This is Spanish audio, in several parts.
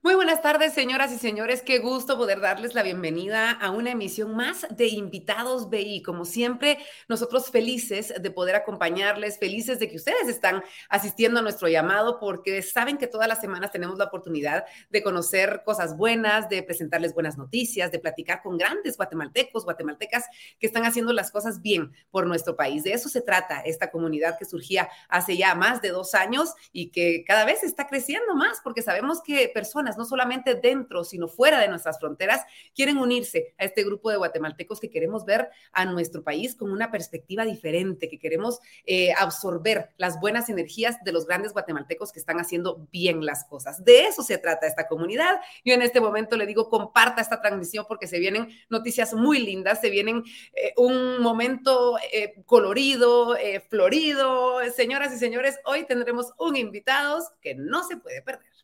Muy buenas tardes, señoras y señores. Qué gusto poder darles la bienvenida a una emisión más de Invitados BI. Como siempre, nosotros felices de poder acompañarles, felices de que ustedes están asistiendo a nuestro llamado, porque saben que todas las semanas tenemos la oportunidad de conocer cosas buenas, de presentarles buenas noticias, de platicar con grandes guatemaltecos, guatemaltecas que están haciendo las cosas bien por nuestro país. De eso se trata esta comunidad que surgía hace ya más de dos años y que cada vez está creciendo más, porque sabemos que personas no solamente dentro, sino fuera de nuestras fronteras, quieren unirse a este grupo de guatemaltecos que queremos ver a nuestro país con una perspectiva diferente, que queremos eh, absorber las buenas energías de los grandes guatemaltecos que están haciendo bien las cosas. De eso se trata esta comunidad. Yo en este momento le digo, comparta esta transmisión porque se vienen noticias muy lindas, se vienen eh, un momento eh, colorido, florido. Señoras y señores, hoy tendremos un invitado que no se puede perder.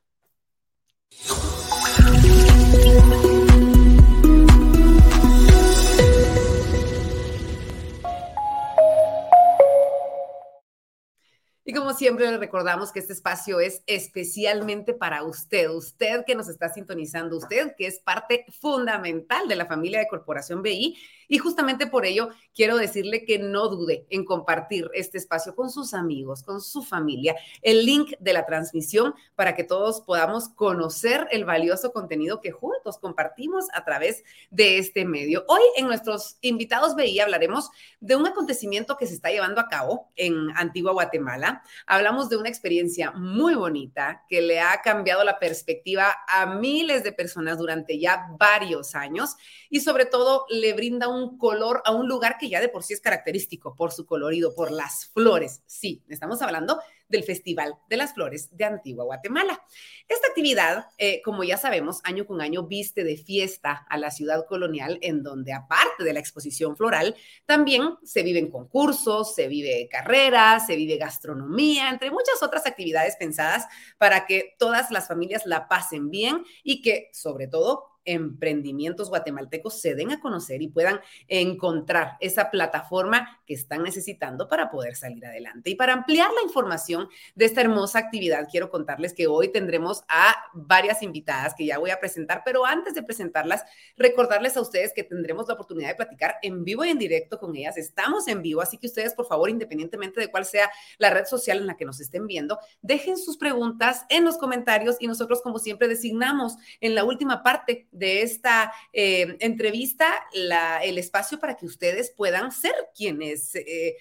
Y como siempre le recordamos que este espacio es especialmente para usted, usted que nos está sintonizando, usted que es parte fundamental de la familia de Corporación BI y justamente por ello quiero decirle que no dude en compartir este espacio con sus amigos, con su familia, el link de la transmisión para que todos podamos conocer el valioso contenido que juntos compartimos a través de este medio. Hoy en nuestros invitados BI hablaremos de un acontecimiento que se está llevando a cabo en Antigua Guatemala. Hablamos de una experiencia muy bonita que le ha cambiado la perspectiva a miles de personas durante ya varios años y sobre todo le brinda un color a un lugar que ya de por sí es característico por su colorido, por las flores. Sí, estamos hablando del Festival de las Flores de Antigua Guatemala. Esta actividad, eh, como ya sabemos, año con año viste de fiesta a la ciudad colonial, en donde aparte de la exposición floral, también se viven concursos, se vive carreras, se vive gastronomía, entre muchas otras actividades pensadas para que todas las familias la pasen bien y que, sobre todo, emprendimientos guatemaltecos se den a conocer y puedan encontrar esa plataforma que están necesitando para poder salir adelante. Y para ampliar la información de esta hermosa actividad, quiero contarles que hoy tendremos a varias invitadas que ya voy a presentar, pero antes de presentarlas, recordarles a ustedes que tendremos la oportunidad de platicar en vivo y en directo con ellas. Estamos en vivo, así que ustedes, por favor, independientemente de cuál sea la red social en la que nos estén viendo, dejen sus preguntas en los comentarios y nosotros, como siempre, designamos en la última parte de esta eh, entrevista el espacio para que ustedes puedan ser quienes eh,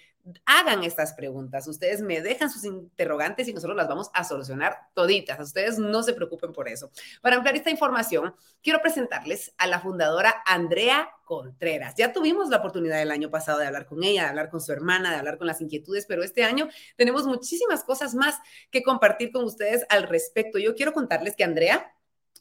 hagan estas preguntas. Ustedes me dejan sus interrogantes y nosotros las vamos a solucionar toditas. Ustedes no se preocupen por eso. Para ampliar esta información, quiero presentarles a la fundadora Andrea Contreras. Ya tuvimos la oportunidad el año pasado de hablar con ella, de hablar con su hermana, de hablar con las inquietudes, pero este año tenemos muchísimas cosas más que compartir con ustedes al respecto. Yo quiero contarles que Andrea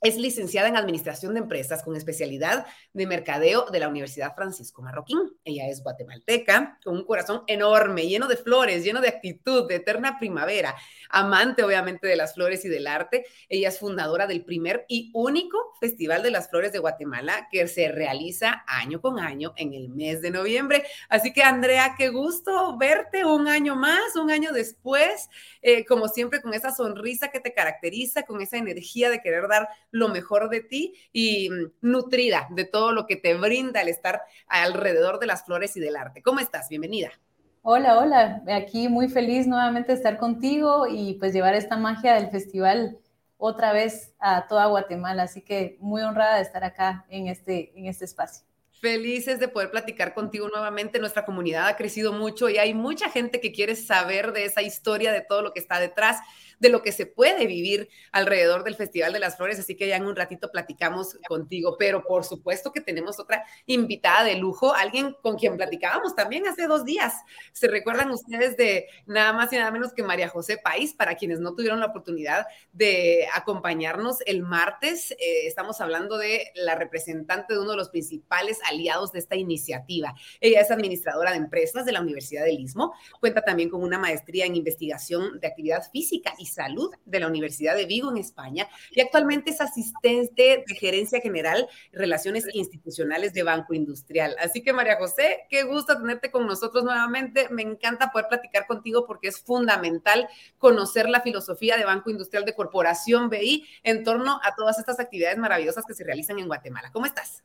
es licenciada en Administración de Empresas con especialidad de Mercadeo de la Universidad Francisco Marroquín. Ella es guatemalteca, con un corazón enorme, lleno de flores, lleno de actitud, de eterna primavera, amante obviamente de las flores y del arte. Ella es fundadora del primer y único Festival de las Flores de Guatemala que se realiza año con año en el mes de noviembre. Así que Andrea, qué gusto verte un año más, un año después, eh, como siempre con esa sonrisa que te caracteriza, con esa energía de querer dar lo mejor de ti y mm, nutrida de todo lo que te brinda el estar alrededor de las flores y del arte. ¿Cómo estás? Bienvenida. Hola, hola. Aquí muy feliz nuevamente de estar contigo y pues llevar esta magia del festival otra vez a toda Guatemala. Así que muy honrada de estar acá en este, en este espacio. Felices de poder platicar contigo nuevamente. Nuestra comunidad ha crecido mucho y hay mucha gente que quiere saber de esa historia, de todo lo que está detrás de lo que se puede vivir alrededor del Festival de las Flores, así que ya en un ratito platicamos contigo, pero por supuesto que tenemos otra invitada de lujo, alguien con quien platicábamos también hace dos días. ¿Se recuerdan ustedes de nada más y nada menos que María José País, para quienes no tuvieron la oportunidad de acompañarnos el martes? Eh, estamos hablando de la representante de uno de los principales aliados de esta iniciativa. Ella es administradora de empresas de la Universidad del Istmo, cuenta también con una maestría en investigación de actividad física y Salud de la Universidad de Vigo en España y actualmente es asistente de Gerencia General Relaciones Institucionales de Banco Industrial. Así que María José, qué gusto tenerte con nosotros nuevamente. Me encanta poder platicar contigo porque es fundamental conocer la filosofía de Banco Industrial de Corporación BI en torno a todas estas actividades maravillosas que se realizan en Guatemala. ¿Cómo estás?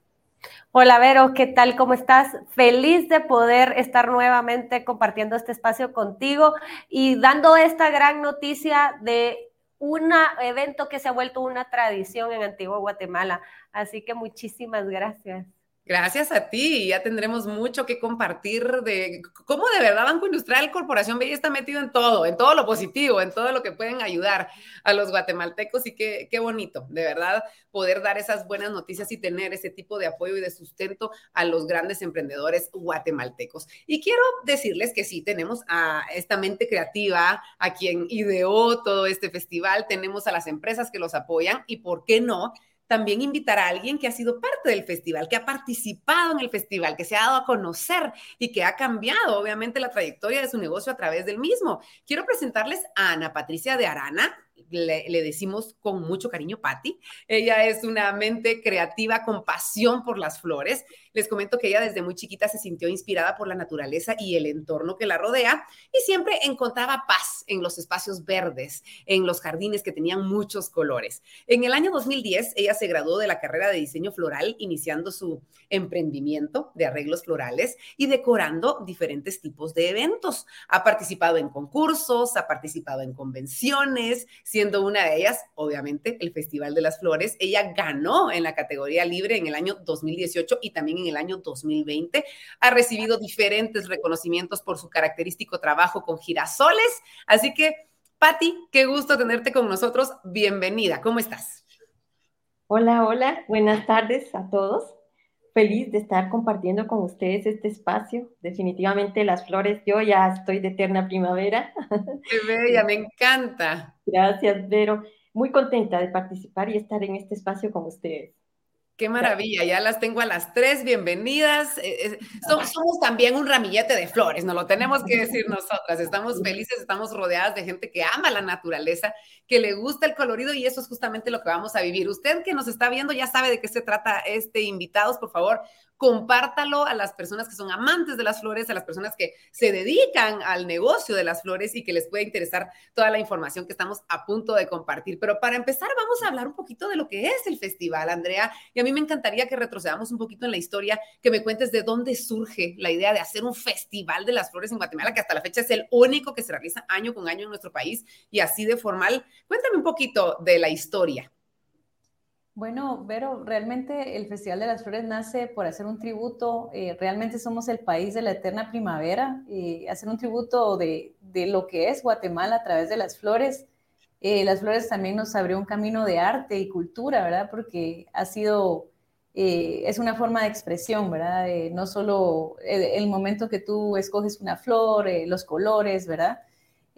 Hola Vero, ¿qué tal? ¿Cómo estás? Feliz de poder estar nuevamente compartiendo este espacio contigo y dando esta gran noticia de un evento que se ha vuelto una tradición en Antigua Guatemala. Así que muchísimas gracias. Gracias a ti, ya tendremos mucho que compartir de cómo de verdad Banco Industrial Corporación Bella está metido en todo, en todo lo positivo, en todo lo que pueden ayudar a los guatemaltecos y qué, qué bonito, de verdad, poder dar esas buenas noticias y tener ese tipo de apoyo y de sustento a los grandes emprendedores guatemaltecos. Y quiero decirles que sí, tenemos a esta mente creativa, a quien ideó todo este festival, tenemos a las empresas que los apoyan y, ¿por qué no? También invitar a alguien que ha sido parte del festival, que ha participado en el festival, que se ha dado a conocer y que ha cambiado, obviamente, la trayectoria de su negocio a través del mismo. Quiero presentarles a Ana Patricia de Arana le, decimos con mucho cariño Patti. Ella es una mente creativa con pasión por las flores. Les comento que ella desde muy chiquita se sintió inspirada por la naturaleza y el entorno que la rodea y siempre encontraba paz en los espacios verdes, en los jardines que tenían muchos colores. En el año 2010, ella se graduó de la carrera de diseño floral, iniciando su emprendimiento de arreglos florales y decorando diferentes tipos de eventos. Ha participado en concursos, ha participado en convenciones, siendo una de ellas, obviamente, el Festival de las Flores. Ella ganó en la categoría libre en el año 2018 y también en el año 2020. Ha recibido diferentes reconocimientos por su característico trabajo con girasoles. Así que, Patti, qué gusto tenerte con nosotros. Bienvenida. ¿Cómo estás? Hola, hola. Buenas tardes a todos feliz de estar compartiendo con ustedes este espacio. Definitivamente las flores, yo ya estoy de eterna primavera. Qué bella, me encanta. Gracias, Vero. Muy contenta de participar y estar en este espacio con ustedes. Qué maravilla, ya las tengo a las tres, bienvenidas. Eh, eh, somos, también un ramillete de flores, no lo tenemos que decir nosotras. Estamos felices, estamos rodeadas de gente que ama la naturaleza, que le gusta el colorido y eso es justamente lo que vamos a vivir. Usted que nos está viendo ya sabe de qué se trata este invitados, por favor, compártalo a las personas que son amantes de las flores, a las personas que se dedican al negocio de las flores y que les puede interesar toda la información que estamos a punto de compartir. Pero para empezar, vamos a hablar un poquito de lo que es el festival, Andrea. Y a mí me encantaría que retrocedamos un poquito en la historia, que me cuentes de dónde surge la idea de hacer un festival de las flores en Guatemala, que hasta la fecha es el único que se realiza año con año en nuestro país y así de formal. Cuéntame un poquito de la historia. Bueno, Vero, realmente el Festival de las Flores nace por hacer un tributo, eh, realmente somos el país de la eterna primavera, y hacer un tributo de, lo que es Guatemala a través de las flores. Eh, las flores también nos abrió un camino de arte y cultura, ¿verdad? Porque ha sido, eh, es una forma de expresión, ¿verdad? no solo el, momento que tú escoges una flor, los colores, ¿verdad?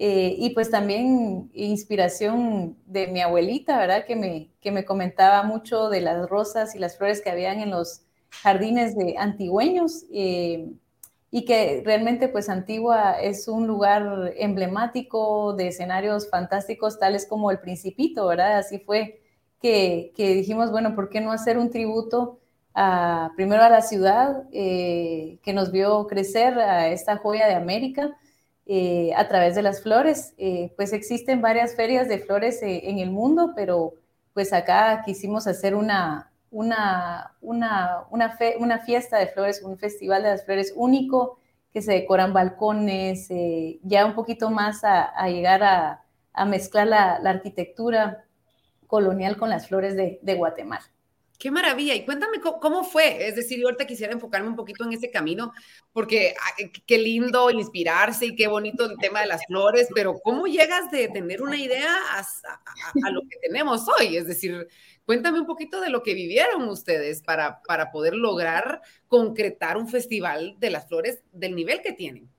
Eh, y pues también inspiración de mi abuelita, ¿verdad? Que me, que me comentaba mucho de las rosas y las flores que habían en los jardines de antigüeños eh, y que realmente pues Antigua es un lugar emblemático de escenarios fantásticos tales como el Principito, ¿verdad? Así fue que, que dijimos, bueno, ¿por qué no hacer un tributo a, primero a la ciudad eh, que nos vio crecer, a esta joya de América? Eh, a través de las flores. Eh, pues existen varias ferias de flores eh, en el mundo, pero pues acá quisimos hacer una, una, una, una, fiesta de flores, un festival de las flores único, que se decoran balcones, ya un poquito más a, llegar a, mezclar la, arquitectura colonial con las flores de Guatemala. Qué maravilla. Y cuéntame cómo, fue. Es decir, yo ahorita quisiera enfocarme un poquito en ese camino, porque qué lindo inspirarse y qué bonito el tema de las flores, pero ¿cómo llegas de tener una idea a, lo que tenemos hoy? Es decir, cuéntame un poquito de lo que vivieron ustedes para, para poder lograr concretar un festival de las flores del nivel que tienen.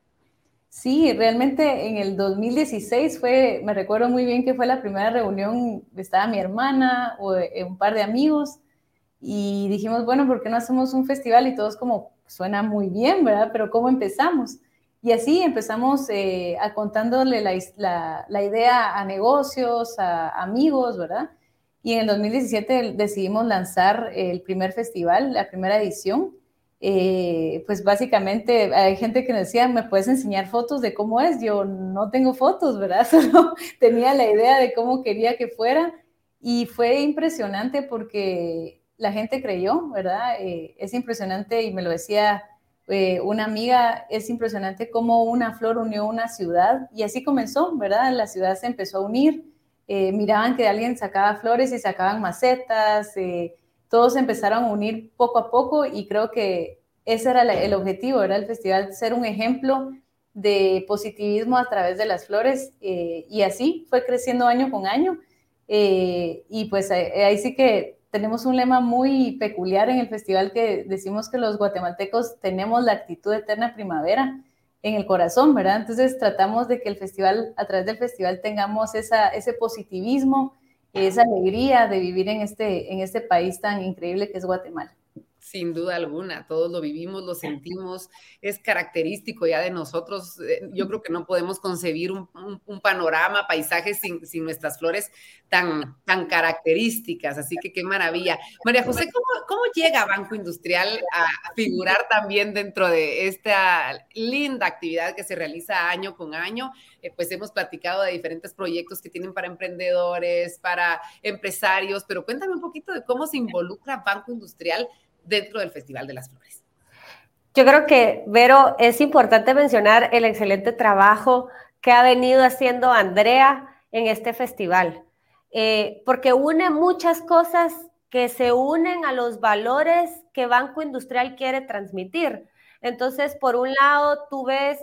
Sí, realmente en el 2016 fue, me recuerdo muy bien que fue la primera reunión, estaba mi hermana o eh, un par de amigos y dijimos, bueno, ¿por qué no hacemos un festival? Y todos como, suena muy bien, ¿verdad? Pero ¿cómo empezamos? Y así empezamos eh, a contándole la, la, idea a negocios, a amigos, ¿verdad? Y en el 2017 decidimos lanzar el primer festival, la primera edición. Eh, pues básicamente hay gente que nos decía, ¿me puedes enseñar fotos de cómo es? Yo no tengo fotos, ¿verdad? Solo tenía la idea de cómo quería que fuera y fue impresionante porque la gente creyó, ¿verdad? Eh, es impresionante y me lo decía eh, una amiga, es impresionante cómo una flor unió una ciudad y así comenzó, ¿verdad? La ciudad se empezó a unir, eh, miraban que alguien sacaba flores y sacaban macetas, todos empezaron a unir poco a poco y creo que ese era el objetivo, era el festival, ser un ejemplo de positivismo a través de las flores y así fue creciendo año con año y pues ahí sí que tenemos un lema muy peculiar en el festival que decimos que los guatemaltecos tenemos la actitud eterna primavera en el corazón, ¿verdad? Entonces tratamos de que el festival, a través del festival, tengamos esa, ese positivismo, esa alegría de vivir en este, en este país tan increíble que es Guatemala. Sin duda alguna, todos lo vivimos, lo sentimos, es característico ya de nosotros. Eh, yo creo que no podemos concebir un, panorama, paisaje sin, sin, nuestras flores tan, tan características, así que qué maravilla. María José, ¿cómo, ¿cómo llega Banco Industrial a figurar también dentro de esta linda actividad que se realiza año con año? Eh, pues hemos platicado de diferentes proyectos que tienen para emprendedores, para empresarios, pero cuéntame un poquito de cómo se involucra Banco Industrial dentro del Festival de las Flores. Yo creo que, Vero, es importante mencionar el excelente trabajo que ha venido haciendo Andrea en este festival, eh, porque une muchas cosas que se unen a los valores que Banco Industrial quiere transmitir. Entonces, por un lado, tú ves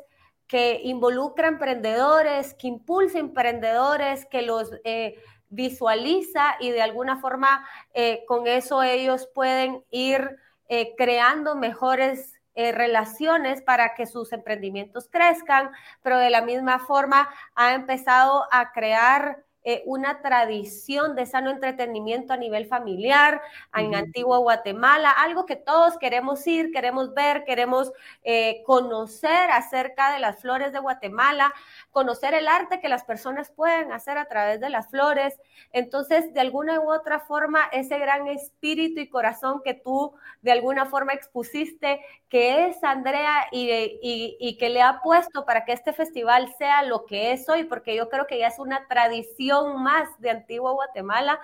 que involucra emprendedores, que impulsa emprendedores, que los eh, visualiza y de alguna forma eh, con eso ellos pueden ir eh, creando mejores eh, relaciones para que sus emprendimientos crezcan, pero de la misma forma ha empezado a crear eh, una tradición de sano entretenimiento a nivel familiar en Antigua Guatemala, algo que todos queremos ir, queremos ver, queremos eh, conocer acerca de las flores de Guatemala, conocer el arte que las personas pueden hacer a través de las flores. Entonces, de alguna u otra forma, ese gran espíritu y corazón que tú de alguna forma expusiste, que es Andrea y, y, y que le ha puesto para que este festival sea lo que es hoy, porque yo creo que ya es una tradición más de Antigua Guatemala,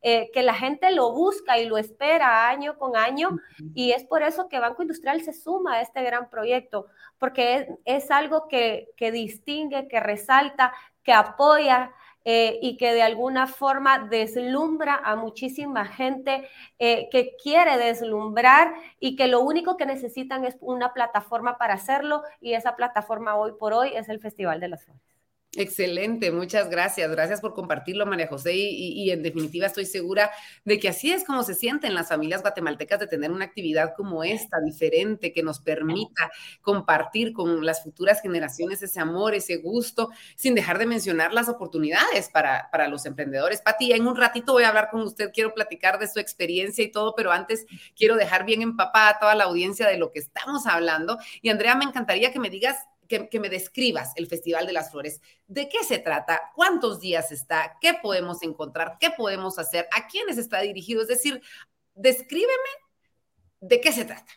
eh, que la gente lo busca y lo espera año con año, y es por eso que Banco Industrial se suma a este gran proyecto, porque es, algo que, distingue, que resalta, que apoya. Eh, y que de alguna forma deslumbra a muchísima gente eh, que quiere deslumbrar y que lo único que necesitan es una plataforma para hacerlo y esa plataforma hoy por hoy es el Festival de las Flores. Excelente, muchas gracias. Gracias por compartirlo, María José. Y, en definitiva estoy segura de que así es como se sienten las familias guatemaltecas de tener una actividad como esta, diferente, que nos permita compartir con las futuras generaciones ese amor, ese gusto, sin dejar de mencionar las oportunidades para, para los emprendedores. Pati, en un ratito voy a hablar con usted, quiero platicar de su experiencia y todo, pero antes quiero dejar bien empapada a toda la audiencia de lo que estamos hablando. Y Andrea, me encantaría que me digas que, me describas el Festival de las Flores. ¿De qué se trata? ¿Cuántos días está? ¿Qué podemos encontrar? ¿Qué podemos hacer? ¿A quiénes está dirigido? Es decir, descríbeme de qué se trata.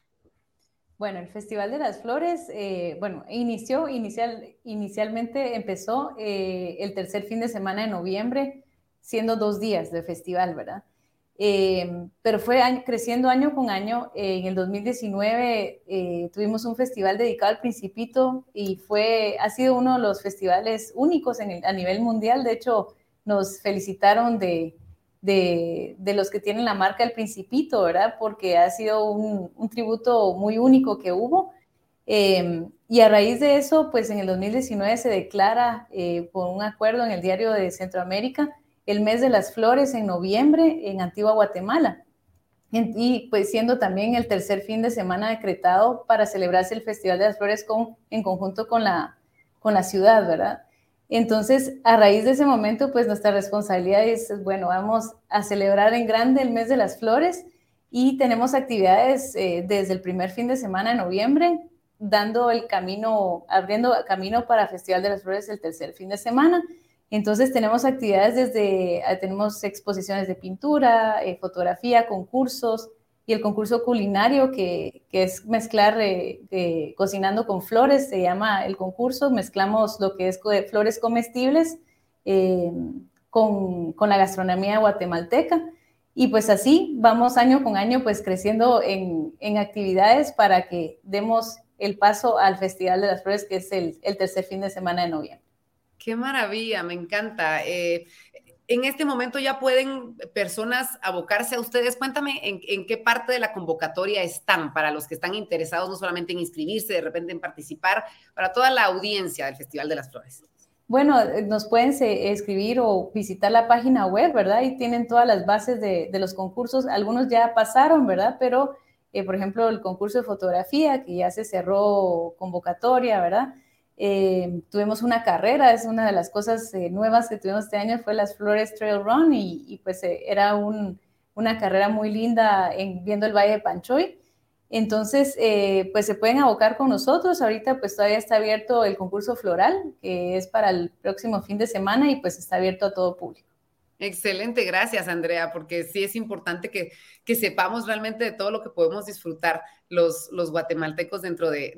Bueno, el Festival de las Flores, eh, bueno, inició, inicial, inicialmente empezó eh, el tercer fin de semana de noviembre, siendo dos días de festival, ¿verdad? Eh, pero fue creciendo año con año. en el 2019 eh, tuvimos un festival dedicado al Principito y fue, ha sido uno de los festivales únicos a nivel mundial. De hecho, nos felicitaron de, de, los que tienen la marca El Principito, ¿verdad? Porque ha sido un, tributo muy único que hubo. Eh, y a raíz de eso, pues en el 2019 se declara por un acuerdo en el Diario de Centroamérica el mes de las flores en noviembre en Antigua Guatemala. Y pues siendo también el tercer fin de semana decretado para celebrarse el Festival de las Flores con, en conjunto con la, con la ciudad, ¿verdad? Entonces, a raíz de ese momento, pues nuestra responsabilidad es, bueno, vamos a celebrar en grande el mes de las flores y tenemos actividades eh, desde el primer fin de semana de noviembre, dando el camino, abriendo camino para Festival de las Flores el tercer fin de semana. Entonces tenemos actividades desde, eh, tenemos exposiciones de pintura, eh, fotografía, concursos y el concurso culinario que, que es mezclar eh, cocinando con flores, se llama el concurso, mezclamos lo que es flores comestibles con, con, la gastronomía guatemalteca. Y pues así vamos año con año pues creciendo en, en actividades para que demos el paso al Festival de las Flores, que es el tercer fin de semana de noviembre. Qué maravilla, me encanta. Eh, en este momento ya pueden personas abocarse a ustedes. Cuéntame en, qué parte de la convocatoria están para los que están interesados no solamente en inscribirse, de repente en participar, para toda la audiencia del Festival de las Flores. Bueno, eh, nos pueden escribir o visitar la página web, ¿verdad? Y tienen todas las bases de, los concursos. Algunos ya pasaron, ¿verdad? Pero, eh, por ejemplo, el concurso de fotografía, que ya se cerró convocatoria, ¿verdad? Eh, tuvimos una carrera, es una de las cosas eh, nuevas que tuvimos este año, fue las Flores Trail Run y, pues eh, era una carrera muy linda en, viendo el Valle de Panchoy. Entonces, pues se pueden abocar con nosotros. Ahorita pues todavía está abierto el concurso floral, que es para el próximo fin de semana y pues está abierto a todo público. Excelente, gracias Andrea, porque sí es importante que, sepamos realmente de todo lo que podemos disfrutar los, guatemaltecos dentro de,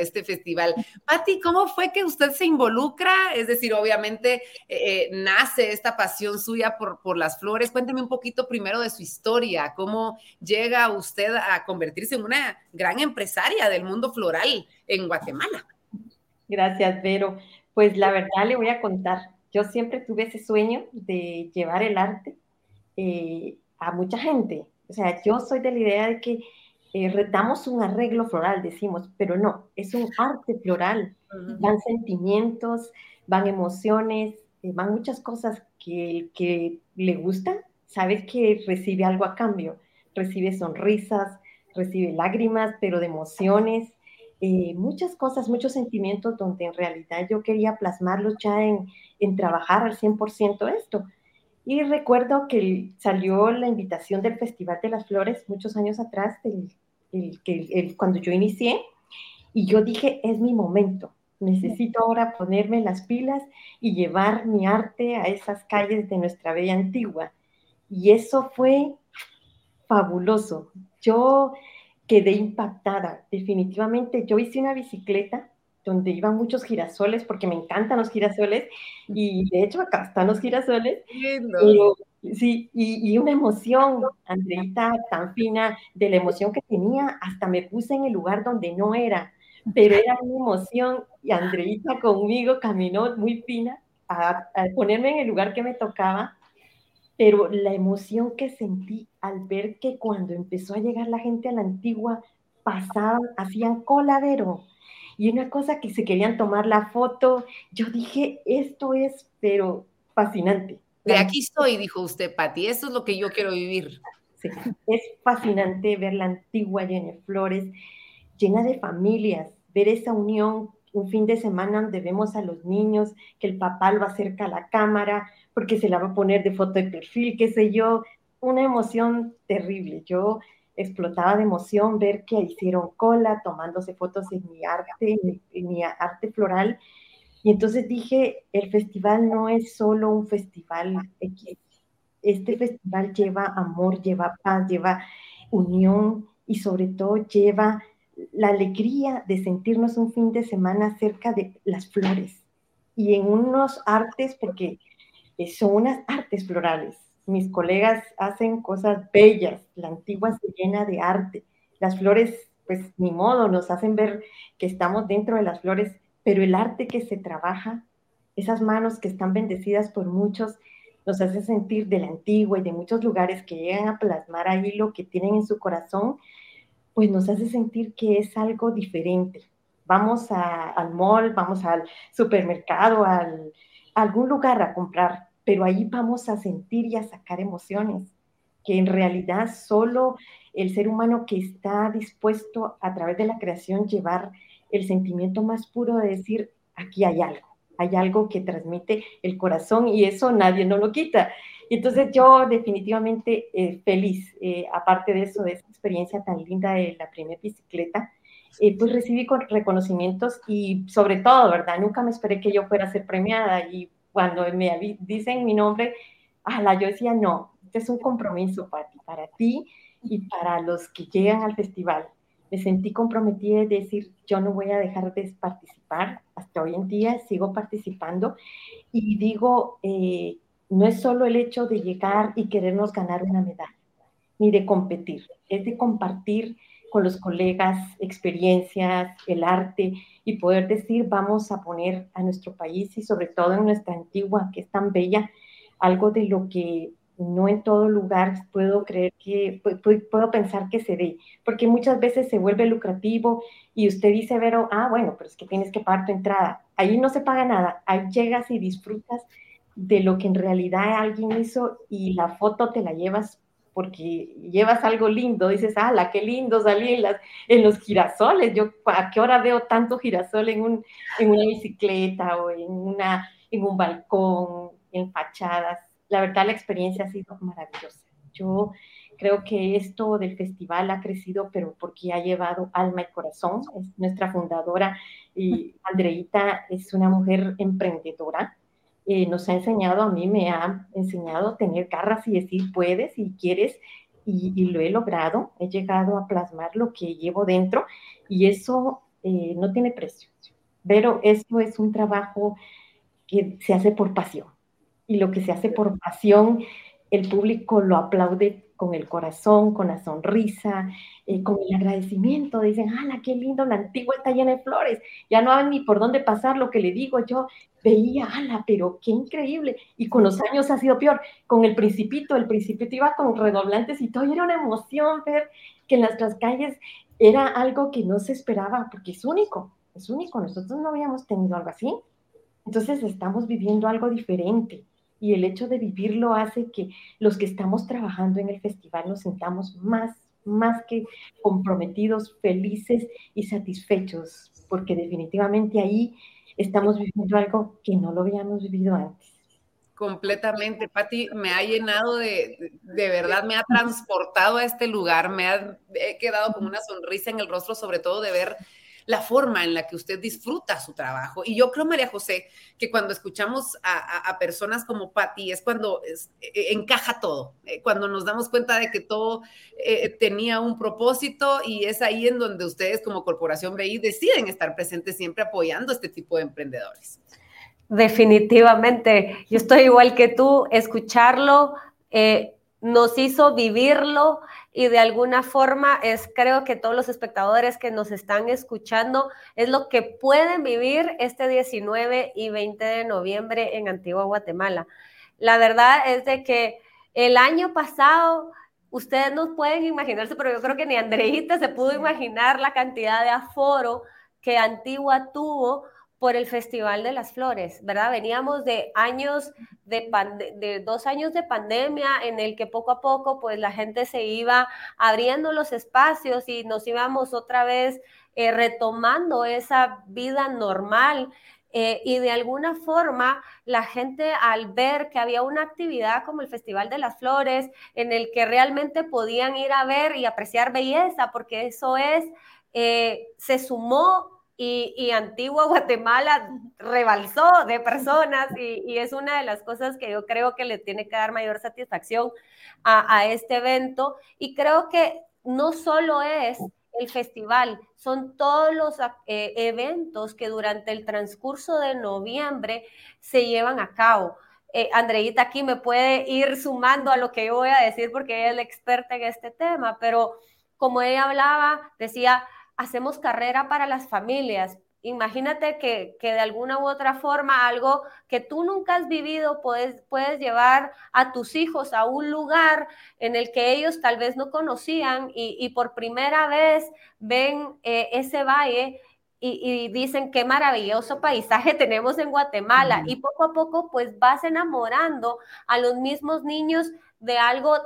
este festival. Pati, ¿cómo fue que usted se involucra? Es decir, obviamente eh, eh, nace esta pasión suya por las flores. Cuénteme un poquito primero de su historia, cómo llega usted a convertirse en una gran empresaria del mundo floral en Guatemala. Gracias, Vero. Pues la verdad le voy a contar yo siempre tuve ese sueño de llevar el arte eh, a mucha gente. O sea, yo soy de la idea de que eh, damos un arreglo floral, decimos, pero no, es un arte floral. Van sentimientos, van emociones, eh, van muchas cosas que el que le gusta, sabes que recibe algo a cambio. Recibe sonrisas, recibe lágrimas, pero de emociones, eh, muchas cosas, muchos sentimientos donde en realidad yo quería plasmarlos ya en, trabajar al 100% esto. Y recuerdo que salió la invitación del Festival de las Flores muchos años atrás, el, el, cuando yo inicié, y yo dije, es mi momento, necesito ahora ponerme las pilas y llevar mi arte a esas calles de nuestra bella antigua. Y eso fue fabuloso. Yo quedé impactada. Definitivamente, yo hice una bicicleta donde iban muchos girasoles, porque me encantan los girasoles, y de hecho acá están los girasoles. sí, y, y, una emoción, Andreita, tan fina, de la emoción que tenía, hasta me puse en el lugar donde no era, pero era una emoción, y Andreita conmigo caminó muy fina a, a ponerme en el lugar que me tocaba, pero la emoción que sentí al ver que cuando empezó a llegar la gente a la antigua, pasaban, hacían coladero. Y una cosa que se querían tomar la foto, yo dije, esto es, pero fascinante. De aquí estoy, dijo usted, Patti, eso es lo que yo quiero vivir. Sí, es fascinante ver la antigua llena de flores, llena de familias, ver esa unión un fin de semana donde vemos a los niños, que el papá lo acerca a la cámara, porque se la va a poner de foto de perfil, qué sé yo, una emoción terrible. Yo explotaba de emoción ver que hicieron cola tomándose fotos en mi arte, en mi, arte floral. Y entonces dije, el festival no es solo un festival Este festival lleva amor, lleva paz, lleva unión y sobre todo lleva la alegría de sentirnos un fin de semana cerca de las flores y en unos artes, porque son unas artes florales. Mis colegas hacen cosas bellas, la antigua se llena de arte. Las flores, pues ni modo, nos hacen ver que estamos dentro de las flores, pero el arte que se trabaja, esas manos que están bendecidas por muchos, nos hace sentir de la antigua y de muchos lugares que llegan a plasmar ahí lo que tienen en su corazón, pues nos hace sentir que es algo diferente. Vamos al mall, vamos al supermercado, al, a algún lugar a comprar, pero ahí vamos a sentir y a sacar emociones, que en realidad solo el ser humano que está dispuesto a través de la creación llevar el sentimiento más puro de decir, aquí hay algo, hay algo que transmite el corazón y eso nadie no lo quita. Entonces yo definitivamente eh, feliz, eh, aparte de eso, de esa experiencia tan linda de la primera bicicleta, eh, pues recibí reconocimientos y sobre todo, ¿verdad? Nunca me esperé que yo fuera a ser premiada y cuando me dicen mi nombre, la yo decía, no, este es un compromiso para ti, para ti y para los que llegan al festival. Me sentí comprometida de decir, yo no voy a dejar de participar, hasta hoy en día sigo participando y digo, eh, no es solo el hecho de llegar y querernos ganar una medalla, ni de competir, es de compartir con los colegas experiencias, el arte y poder decir, vamos a poner a nuestro país y sobre todo en nuestra antigua, que es tan bella, algo de lo que no en todo lugar puedo creer que, puedo pensar que se dé, porque muchas veces se vuelve lucrativo y usted dice, Vero, ah, bueno, pero es que tienes que pagar tu entrada. Ahí no se paga nada, ahí llegas y disfrutas de lo que en realidad alguien hizo y la foto te la llevas porque llevas algo lindo, dices, la qué lindo salí en, en los girasoles! Yo, ¿a qué hora veo tanto girasol en, un, en una bicicleta o en, una, en un balcón, en fachadas? La verdad, la experiencia ha sido maravillosa. Yo creo que esto del festival ha crecido, pero porque ha llevado alma y corazón. Es nuestra fundadora y Andreita es una mujer emprendedora eh, nos ha enseñado, a mí me ha enseñado a tener garras y decir puedes y quieres y, lo he logrado, he llegado a plasmar lo que llevo dentro y eso eh, no tiene precio, pero eso es un trabajo que se hace por pasión y lo que se hace por pasión, el público lo aplaude con el corazón, con la sonrisa, eh, con el agradecimiento. Dicen, ¡hala, qué lindo! La antigua está llena de flores. Ya no hay ni por dónde pasar lo que le digo. Yo veía, ¡hala, pero qué increíble! Y con los años ha sido peor. Con el principito, el principito iba con redoblantes y todo. era una emoción ver que en nuestras calles era algo que no se esperaba, porque es único, es único. Nosotros no habíamos tenido algo así. Entonces estamos viviendo algo diferente y el hecho de vivirlo hace que los que estamos trabajando en el festival nos sintamos más, más que comprometidos, felices y satisfechos, porque definitivamente ahí estamos viviendo algo que no lo habíamos vivido antes. Completamente, Patti, me ha llenado de, de verdad, me ha transportado a este lugar, me ha he quedado con una sonrisa en el rostro, sobre todo de ver la forma en la que usted disfruta su trabajo. Y yo creo, María José, que cuando escuchamos a, personas como Patti es cuando e, e, encaja todo, eh, cuando nos damos cuenta de que todo eh, tenía un propósito y es ahí en donde ustedes como Corporación BI deciden estar presentes siempre apoyando este tipo de emprendedores. Definitivamente, yo estoy igual que tú, escucharlo. Eh, nos hizo vivirlo y de alguna forma es creo que todos los espectadores que nos están escuchando es lo que pueden vivir este 19 y 20 de noviembre en Antigua Guatemala. La verdad es de que el año pasado ustedes no pueden imaginarse, pero yo creo que ni Andreita se pudo imaginar la cantidad de aforo que Antigua tuvo por el Festival de las Flores, ¿verdad? Veníamos de años, de, dos años de pandemia en el que poco a poco pues la gente se iba abriendo los espacios y nos íbamos otra vez eh, retomando esa vida normal. Eh, y de alguna forma la gente al ver que había una actividad como el Festival de las Flores en el que realmente podían ir a ver y apreciar belleza, porque eso es, eh, se sumó y, Antigua Guatemala rebalsó de personas y, es una de las cosas que yo creo que le tiene que dar mayor satisfacción a, este evento. Y creo que no solo es el festival, son todos los eh, eventos que durante el transcurso de noviembre se llevan a cabo. Eh, Andreita aquí me puede ir sumando a lo que yo voy a decir porque ella es la experta en este tema, pero como ella hablaba, decía, hacemos carrera para las familias. Imagínate que, de alguna u otra forma algo que tú nunca has vivido puedes, puedes llevar a tus hijos a un lugar en el que ellos tal vez no conocían y, por primera vez ven eh, ese valle y, dicen qué maravilloso paisaje tenemos en Guatemala. Y poco a poco pues vas enamorando a los mismos niños de algo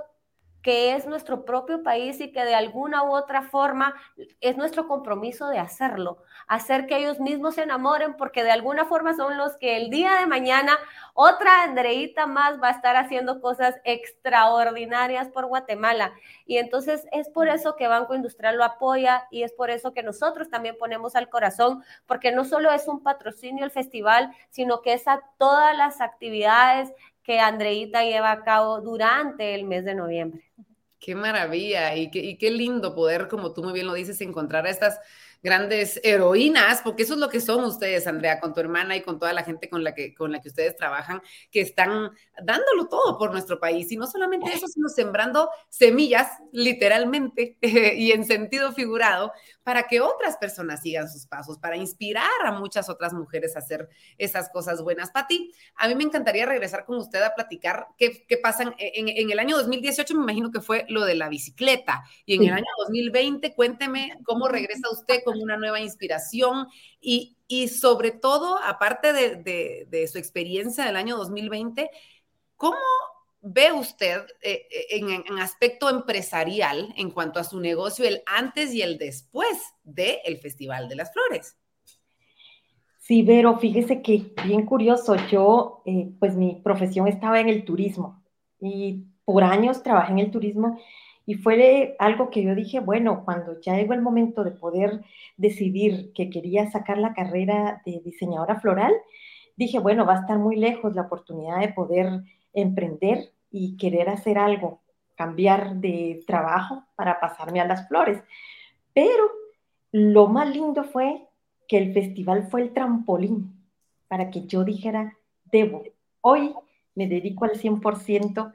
que es nuestro propio país y que de alguna u otra forma es nuestro compromiso de hacerlo, hacer que ellos mismos se enamoren, porque de alguna forma son los que el día de mañana otra Andreita más va a estar haciendo cosas extraordinarias por Guatemala. Y entonces es por eso que Banco Industrial lo apoya y es por eso que nosotros también ponemos al corazón, porque no solo es un patrocinio el festival, sino que es a todas las actividades que Andreita lleva a cabo durante el mes de noviembre. Qué maravilla y qué, y qué lindo poder, como tú muy bien lo dices, encontrar a estas grandes heroínas, porque eso es lo que son ustedes, Andrea, con tu hermana y con toda la gente con la que, con la que ustedes trabajan, que están dándolo todo por nuestro país. Y no solamente eso, sino sembrando semillas, literalmente, y en sentido figurado, para que otras personas sigan sus pasos, para inspirar a muchas otras mujeres a hacer esas cosas buenas. Pati, a mí me encantaría regresar con usted a platicar qué, qué pasa en, en, el año 2018, me imagino que fue lo de la bicicleta, y en el año 2020, cuénteme cómo regresa usted con una nueva inspiración y, y sobre todo, aparte de, de, de su experiencia del año 2020, ¿cómo ve usted eh, eh, en, aspecto empresarial en cuanto a su negocio el antes y el después del el Festival de las Flores? Sí, Vero, fíjese que bien curioso, yo, eh, pues mi profesión estaba en el turismo y por años trabajé en el turismo y fue algo que yo dije, bueno, cuando ya llegó el momento de poder decidir que quería sacar la carrera de diseñadora floral, dije, bueno, va a estar muy lejos la oportunidad de poder emprender y querer hacer algo, cambiar de trabajo para pasarme a las flores. Pero lo más lindo fue que el festival fue el trampolín para que yo dijera, debo, hoy me dedico al 100%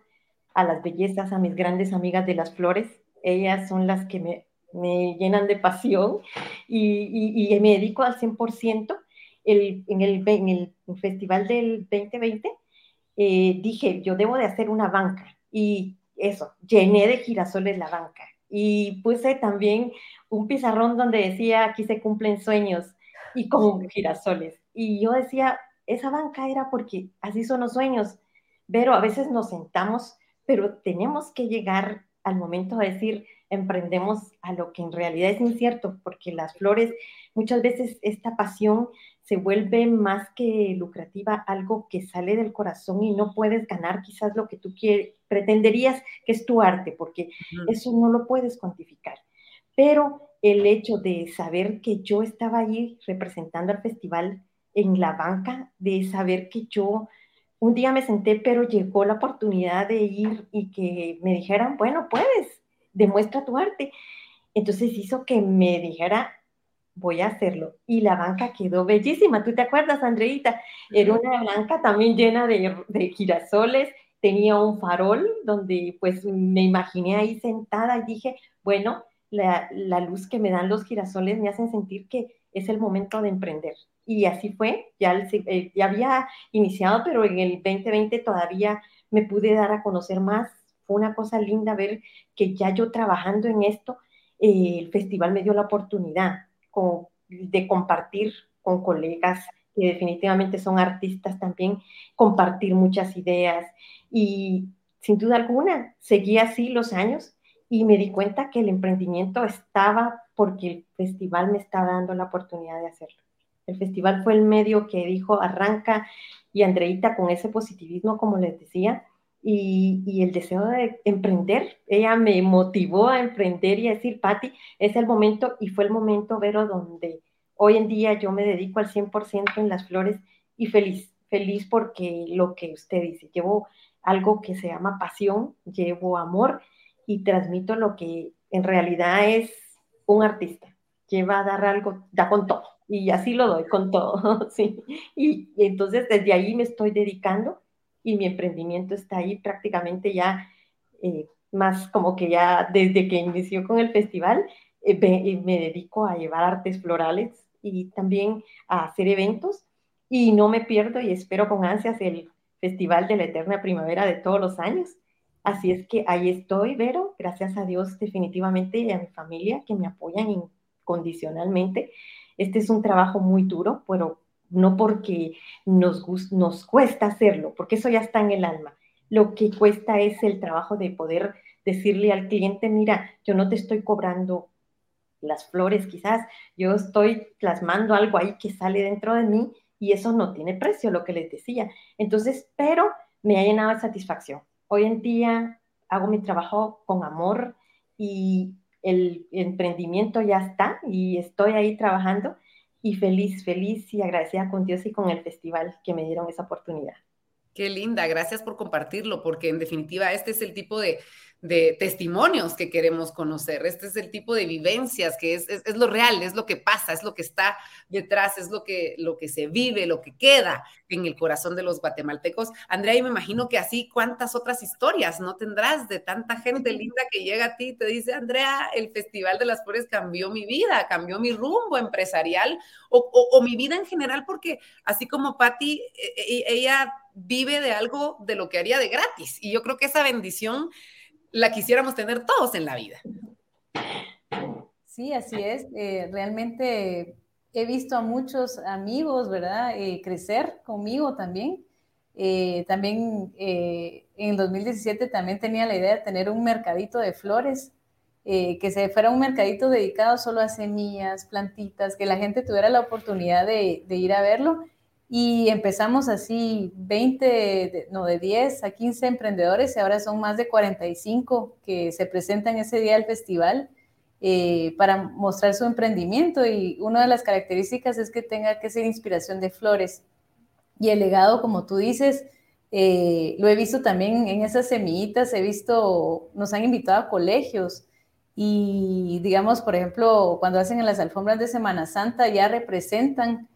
a las bellezas, a mis grandes amigas de las flores. Ellas son las que me, me llenan de pasión y, y, me dedico al 100%. El, en, el, en el festival del 2020 eh, dije, yo debo de hacer una banca y eso, llené de girasoles la banca y puse también un pizarrón donde decía, aquí se cumplen sueños y con girasoles. Y yo decía, esa banca era porque así son los sueños, pero a veces nos sentamos, pero tenemos que llegar al momento de decir, emprendemos a lo que en realidad es incierto, porque las flores, muchas veces esta pasión se vuelve más que lucrativa, algo que sale del corazón y no puedes ganar quizás lo que tú quieres, pretenderías que es tu arte, porque eso no lo puedes cuantificar. Pero el hecho de saber que yo estaba allí representando al festival en la banca, de saber que yo un día me senté, pero llegó la oportunidad de ir y que me dijeran, bueno, puedes, demuestra tu arte. Entonces hizo que me dijera, voy a hacerlo. Y la banca quedó bellísima. ¿Tú te acuerdas, Andreita? Era una banca también llena de, de, girasoles, tenía un farol donde pues me imaginé ahí sentada y dije, bueno, la, la, luz que me dan los girasoles me hacen sentir que es el momento de emprender. Y así fue, ya, eh, ya había iniciado, pero en el 2020 todavía me pude dar a conocer más. Fue una cosa linda ver que ya yo trabajando en esto, eh, el festival me dio la oportunidad de compartir con colegas que definitivamente son artistas también, compartir muchas ideas y sin duda alguna seguí así los años y me di cuenta que el emprendimiento estaba porque el festival me estaba dando la oportunidad de hacerlo. El festival fue el medio que dijo arranca y Andreita con ese positivismo, como les decía, y, el deseo de emprender. Ella me motivó a emprender y a decir, Patti, es el momento y fue el momento, Vero, donde hoy en día yo me dedico al 100% en las flores y feliz, feliz porque lo que usted dice, llevo algo que se llama pasión, llevo amor y transmito lo que en realidad es un artista. Lleva a dar algo, da con todo. Y así lo doy con todo, sí. Y, y entonces desde ahí me estoy dedicando y mi emprendimiento está ahí prácticamente ya eh, más como que ya desde que inició con el festival, eh, me dedico a llevar artes florales y también a hacer eventos y no me pierdo y espero con ansias el Festival de la Eterna Primavera de todos los años. Así es que ahí estoy, Vero, gracias a Dios definitivamente y a mi familia que me apoyan incondicionalmente. Este es un trabajo muy duro, pero no porque nos, cuesta hacerlo, porque eso ya está en el alma. lo que cuesta es el trabajo de poder decirle al cliente, mira, yo no te estoy cobrando las flores quizás, yo estoy plasmando algo ahí que sale dentro de mí y eso no tiene precio, lo que les decía. Entonces, pero me ha llenado de satisfacción. Hoy en día hago mi trabajo con amor y el emprendimiento ya está y estoy ahí trabajando y feliz, feliz y agradecida con Dios y con el festival que me dieron esa oportunidad. Qué linda, gracias por compartirlo, porque en definitiva este es el tipo de, de testimonios que queremos conocer. Este es el tipo de vivencias que es, es, lo real, es lo que pasa, es lo que está detrás, es lo que, lo que se vive, lo que queda en el corazón de los guatemaltecos. Andrea, y me imagino que así cuántas otras historias no tendrás de tanta gente linda que llega a ti y te dice, Andrea, el Festival de las Flores cambió mi vida, cambió mi rumbo empresarial o, o, mi vida en general, porque así como Patti, e, e, ella vive de algo de lo que haría de gratis. Y yo creo que esa bendición la quisiéramos tener todos en la vida. Sí, así es. Eh, realmente he visto a muchos amigos, ¿verdad? Eh, crecer conmigo también. Eh, también en el 2017 también tenía la idea de tener un mercadito de flores, que se fuera un mercadito dedicado solo a semillas, plantitas, que la gente tuviera la oportunidad de ir a verlo y empezamos así 20, no, de 10 a 15 emprendedores y ahora son más de 45 que se presentan ese día al festival eh, para mostrar su emprendimiento y una de las características es que tenga que ser inspiración de flores. Y el legado, como tú dices, eh, lo he visto también en esas semillitas, he visto, nos han invitado a colegios y digamos, por ejemplo, cuando hacen en las alfombras de Semana Santa ya representan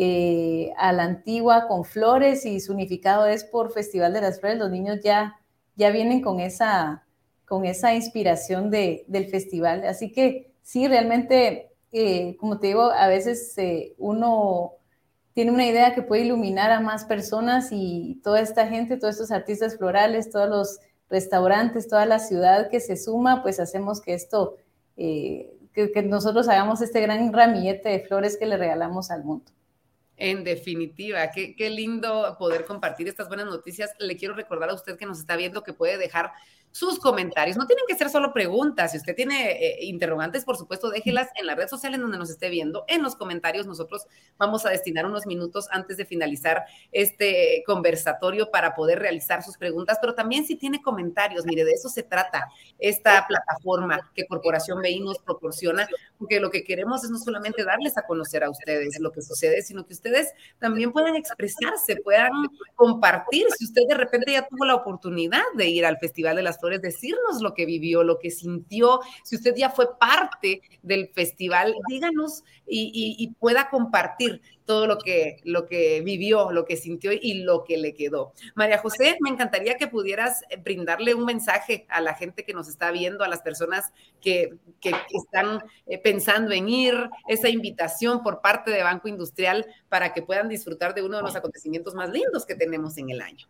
eh, a la antigua con flores y su unificado es por Festival de las Flores. Los niños ya, ya vienen con esa, con esa inspiración de, del festival. Así que sí, realmente, eh, como te digo, a veces eh, uno tiene una idea que puede iluminar a más personas y toda esta gente, todos estos artistas florales, todos los restaurantes, toda la ciudad que se suma, pues hacemos que esto, que, que nosotros hagamos este gran ramillete de flores que le regalamos al mundo. En definitiva, qué, lindo poder compartir estas buenas noticias. Le quiero recordar a usted que nos está viendo que puede dejar sus comentarios. No tienen que ser solo preguntas. Si usted tiene eh, interrogantes, por supuesto, déjelas en la red social en donde nos esté viendo. En los comentarios nosotros vamos a destinar unos minutos antes de finalizar este conversatorio para poder realizar sus preguntas. Pero también si tiene comentarios, mire, de eso se trata esta plataforma que Corporación BI nos proporciona, porque lo que queremos es no solamente darles a conocer a ustedes lo que sucede, sino que ustedes también puedan expresarse, puedan compartir. Si usted de repente ya tuvo la oportunidad de ir al Festival de las Flores, decirnos lo que vivió, lo que sintió. Si usted ya fue parte del festival, díganos y, pueda compartir todo lo que, lo que vivió, lo que sintió y lo que le quedó. María José, me encantaría que pudieras brindarle un mensaje a la gente que nos está viendo, a las personas que, que están eh, pensando en ir, esa invitación por parte de Banco Industrial para que puedan disfrutar de uno de los acontecimientos más lindos que tenemos en el año.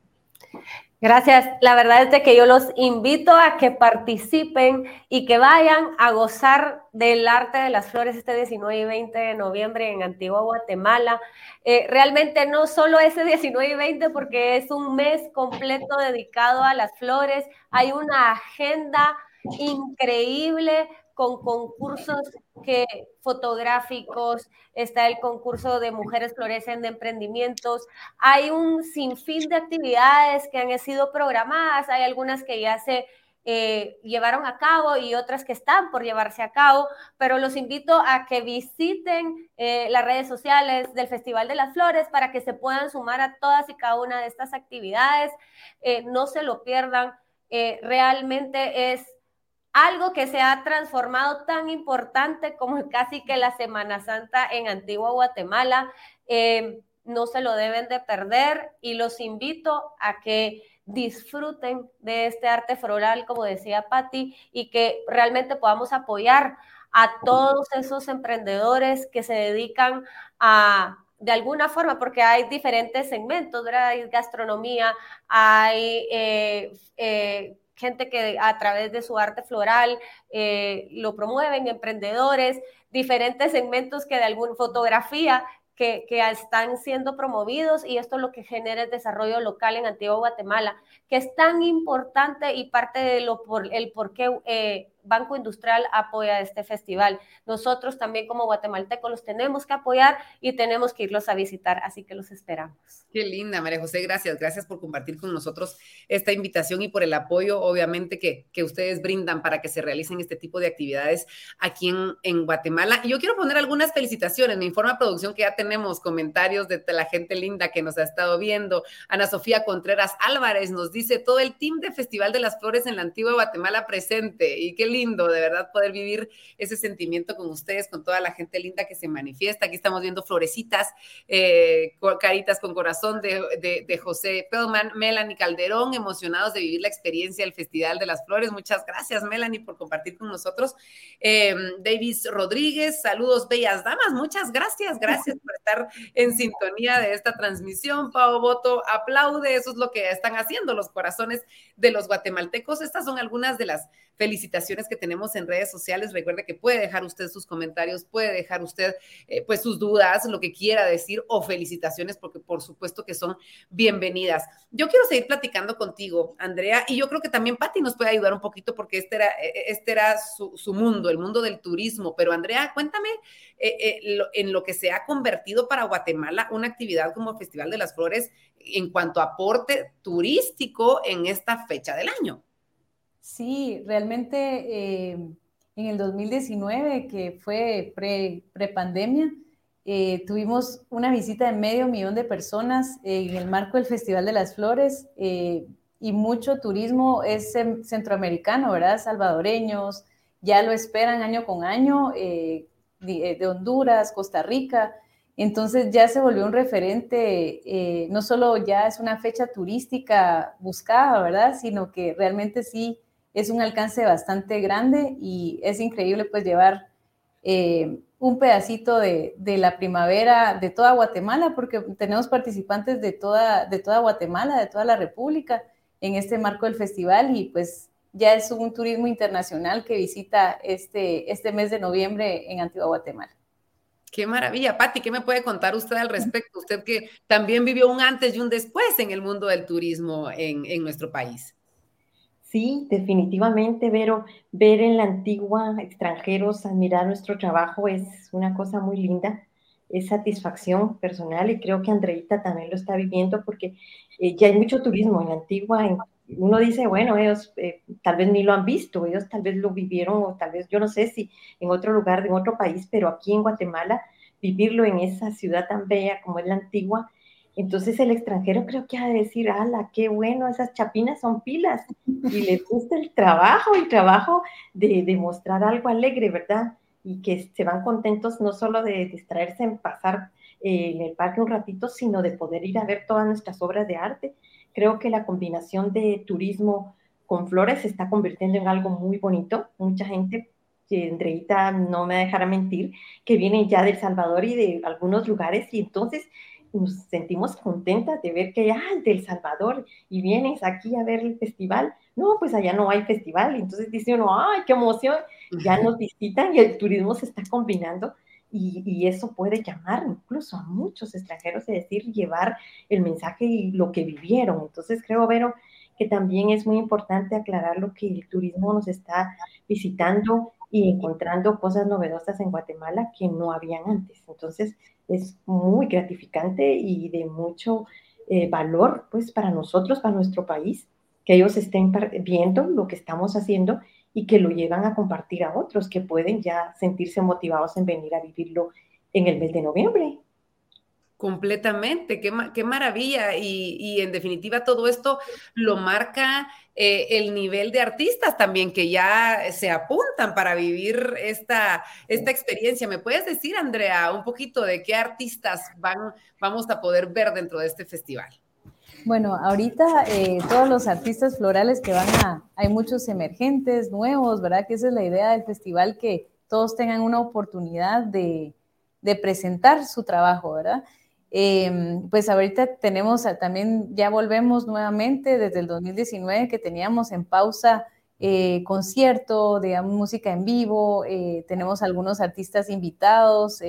Gracias. La verdad es que yo los invito a que participen y que vayan a gozar del arte de las flores este 19 y 20 de noviembre en Antigua Guatemala. Eh, realmente no solo ese 19 y 20 porque es un mes completo dedicado a las flores. Hay una agenda increíble con concursos que, fotográficos, está el concurso de Mujeres Florecen de Emprendimientos. Hay un sinfín de actividades que han sido programadas, hay algunas que ya se eh, llevaron a cabo y otras que están por llevarse a cabo, pero los invito a que visiten eh, las redes sociales del Festival de las Flores para que se puedan sumar a todas y cada una de estas actividades. Eh, no se lo pierdan, realmente es algo que se ha transformado tan importante como casi que la Semana Santa en Antigua Guatemala. Eh, no se lo deben de perder y los invito a que disfruten de este arte floral, como decía Patti, y que realmente podamos apoyar a todos esos emprendedores que se dedican a, de alguna forma, porque hay diferentes segmentos, Hay gastronomía, hay eh, eh, gente que a través de su arte floral eh, lo promueven, emprendedores, diferentes segmentos que de alguna fotografía que, que, están siendo promovidos y esto lo que genera es desarrollo local en Antigua Guatemala, que es tan importante y parte de lo por el por qué eh, Banco Industrial apoya este festival. Nosotros también como guatemaltecos los tenemos que apoyar y tenemos que irlos a visitar, así que los esperamos. Qué linda, María José, gracias. Gracias por compartir con nosotros esta invitación y por el apoyo, obviamente, que, que ustedes brindan para que se realicen este tipo de actividades aquí en, en Guatemala. Y yo quiero poner algunas felicitaciones. Me informa producción que ya tenemos comentarios de la gente linda que nos ha estado viendo. Ana Sofía Contreras Álvarez nos dice todo el team de Festival de las Flores en la antigua Guatemala presente. Y qué lindo, de verdad, poder vivir ese sentimiento con ustedes, con toda la gente linda que se manifiesta. Aquí estamos viendo florecitas, eh, caritas con corazón de, de, José Pellman, Melanie Calderón, emocionados de vivir la experiencia del Festival de las Flores. Muchas gracias, Melanie, por compartir con nosotros. Eh, Davis Rodríguez, saludos, bellas damas. Muchas gracias, gracias por estar en sintonía de esta transmisión. Pau Boto aplaude, eso es lo que están haciendo los corazones de los guatemaltecos. Estas son algunas de las felicitaciones que tenemos en redes sociales. Recuerde que puede dejar usted sus comentarios, puede dejar usted eh, pues sus dudas, lo que quiera decir o felicitaciones, porque por supuesto que son bienvenidas. Yo quiero seguir platicando contigo, Andrea, y yo creo que también Patti nos puede ayudar un poquito porque este era, e, e, este era su, mundo, el mundo del turismo. Pero Andrea, cuéntame eh, eh, en lo que se ha convertido para Guatemala una actividad como Festival de las Flores en cuanto a aporte turístico en esta fecha del año. Sí, realmente eh, en el 2019, que fue pre-pandemia, eh, tuvimos una visita de medio millón de personas en el marco del Festival de las Flores eh, y mucho turismo es centroamericano, ¿verdad? Salvadoreños, ya lo esperan año con año, de Honduras, Costa Rica. Entonces ya se volvió un referente, eh, no solo ya es una fecha turística buscada, ¿verdad? Sino que realmente sí es un alcance bastante grande y es increíble pues llevar eh, un pedacito de, la primavera de toda Guatemala, porque tenemos participantes de toda, de toda Guatemala, de toda la República en este marco del festival y pues ya es un turismo internacional que visita este, este mes de noviembre en Antigua Guatemala. Qué maravilla. Patti, ¿qué me puede contar usted al respecto? Usted que también vivió un antes y un después en el mundo del turismo en, nuestro país. Sí, definitivamente, Vero, ver en la antigua extranjeros admirar nuestro trabajo es una cosa muy linda, es satisfacción personal y creo que Andreita también lo está viviendo porque eh, ya hay mucho turismo en la antigua, en uno dice, bueno, ellos eh, tal vez ni lo han visto, ellos tal vez lo vivieron o tal vez, yo no sé si en otro lugar, en otro país, pero aquí en Guatemala, vivirlo en esa ciudad tan bella como es la antigua, entonces el extranjero creo que ha de decir, ala, qué bueno, esas chapinas son pilas y les gusta el trabajo, el trabajo de, de mostrar algo alegre, ¿verdad? Y que se van contentos no solo de distraerse en pasar eh, en el parque un ratito, sino de poder ir a ver todas nuestras obras de arte Creo que la combinación de turismo con flores se está convirtiendo en algo muy bonito. Mucha gente, que Andreita no me dejará mentir, que vienen ya del Salvador y de algunos lugares y entonces nos sentimos contentas de ver que, ah, del Salvador, y vienes aquí a ver el festival. No, pues allá no hay festival. Entonces dice uno, ay, qué emoción, ya nos visitan y el turismo se está combinando y, eso puede llamar incluso a muchos extranjeros, es decir, llevar el mensaje y lo que vivieron. Entonces creo, Vero, que también es muy importante aclarar lo que el turismo nos está visitando y encontrando cosas novedosas en Guatemala que no habían antes. Entonces es muy gratificante y de mucho eh, valor pues para nosotros, para nuestro país, que ellos estén viendo lo que estamos haciendo y que lo llevan a compartir a otros que pueden ya sentirse motivados en venir a vivirlo en el mes de noviembre. Completamente, qué, qué maravilla. Y, en definitiva todo esto lo marca eh, el nivel de artistas también que ya se apuntan para vivir esta, esta experiencia. ¿Me puedes decir, Andrea, un poquito de qué artistas van, vamos a poder ver dentro de este festival? Bueno, ahorita eh, todos los artistas florales que van a, hay muchos emergentes, nuevos, ¿verdad? Que esa es la idea del festival, que todos tengan una oportunidad de, presentar su trabajo, ¿verdad? Em, pues ahorita tenemos también, ya volvemos nuevamente desde el 2019 que teníamos en pausa eh, concierto, digamos, música en vivo, eh, tenemos algunos artistas invitados,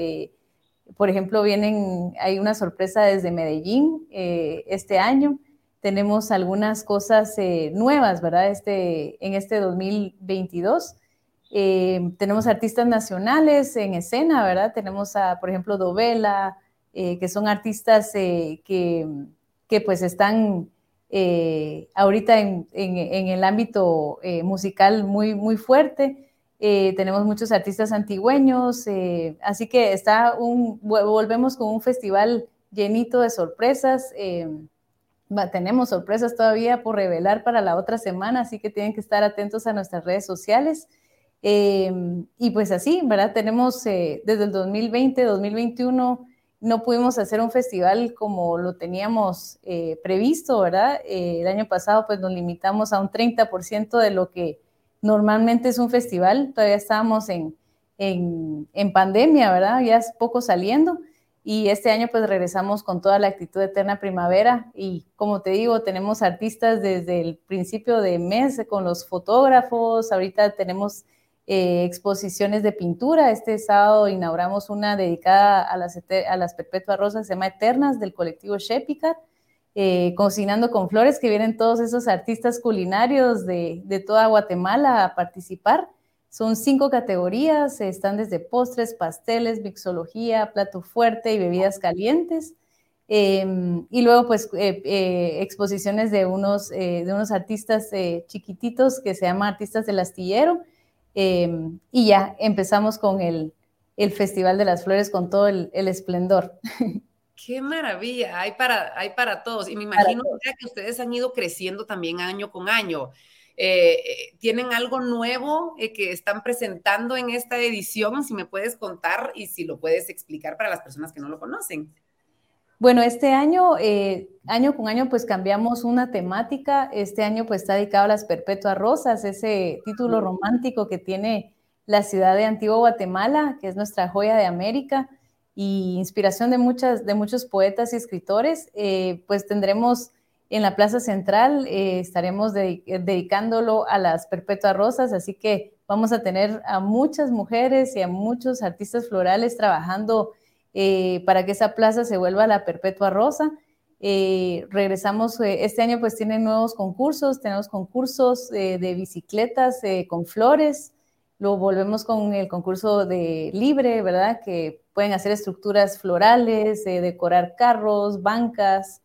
Por ejemplo, vienen, hay una sorpresa desde Medellín eh, este año. Tenemos algunas cosas eh, nuevas, ¿verdad? Este, en este 2022. tenemos artistas nacionales en escena, ¿verdad? Tenemos a, por ejemplo, Dovela, que son artistas que, que, pues están ahorita en, en, el ámbito musical muy, muy fuerte. Eh, tenemos muchos artistas antigüeños, eh, así que está un, volvemos con un festival llenito de sorpresas. Eh, tenemos sorpresas todavía por revelar para la otra semana, así que tienen que estar atentos a nuestras redes sociales. y pues así, ¿verdad? Tenemos desde el 2020, 2021, no pudimos hacer un festival como lo teníamos previsto, ¿verdad? el año pasado pues nos limitamos a un 30% de lo que normalmente es un festival, todavía estábamos en, en, pandemia, ¿verdad? Ya es poco saliendo. Y este año pues regresamos con toda la actitud eterna primavera y como te digo, tenemos artistas desde el principio de mes con los fotógrafos, ahorita tenemos eh, exposiciones de pintura, este sábado inauguramos una dedicada a las, perpetuas rosas, se llama Eternas del colectivo Shepicar eh, Cocinando con Flores, que vienen todos esos artistas culinarios de, toda Guatemala a participar. Son cinco categorías, están desde postres, pasteles, mixología, plato fuerte y bebidas calientes. Em, y luego, pues, eh, eh, exposiciones de unos, de unos artistas chiquititos que se llaman Artistas del Astillero. Em, y ya empezamos con el, Festival de las Flores con todo el, el esplendor. Qué maravilla, hay para, hay para todos. Y me imagino que ustedes han ido creciendo también año con año. Eh, ¿Tienen algo nuevo eh, que están presentando en esta edición? Si me puedes contar y si lo puedes explicar para las personas que no lo conocen. Bueno, este año, año con año, pues cambiamos una temática. Este año, pues está dedicado a las perpetuas rosas, ese título romántico que tiene la ciudad de Antigua Guatemala, que es nuestra joya de América y inspiración de, muchas, de muchos poetas y escritores, eh, pues tendremos en la Plaza Central, eh, estaremos dedicándolo a las perpetuas rosas, así que vamos a tener a muchas mujeres y a muchos artistas florales trabajando eh, para que esa plaza se vuelva la perpetua rosa. regresamos, este año pues tienen nuevos concursos, tenemos concursos de bicicletas con flores, Luego volvemos con el concurso de libre, ¿verdad? Que pueden hacer estructuras florales, eh, decorar carros, bancas,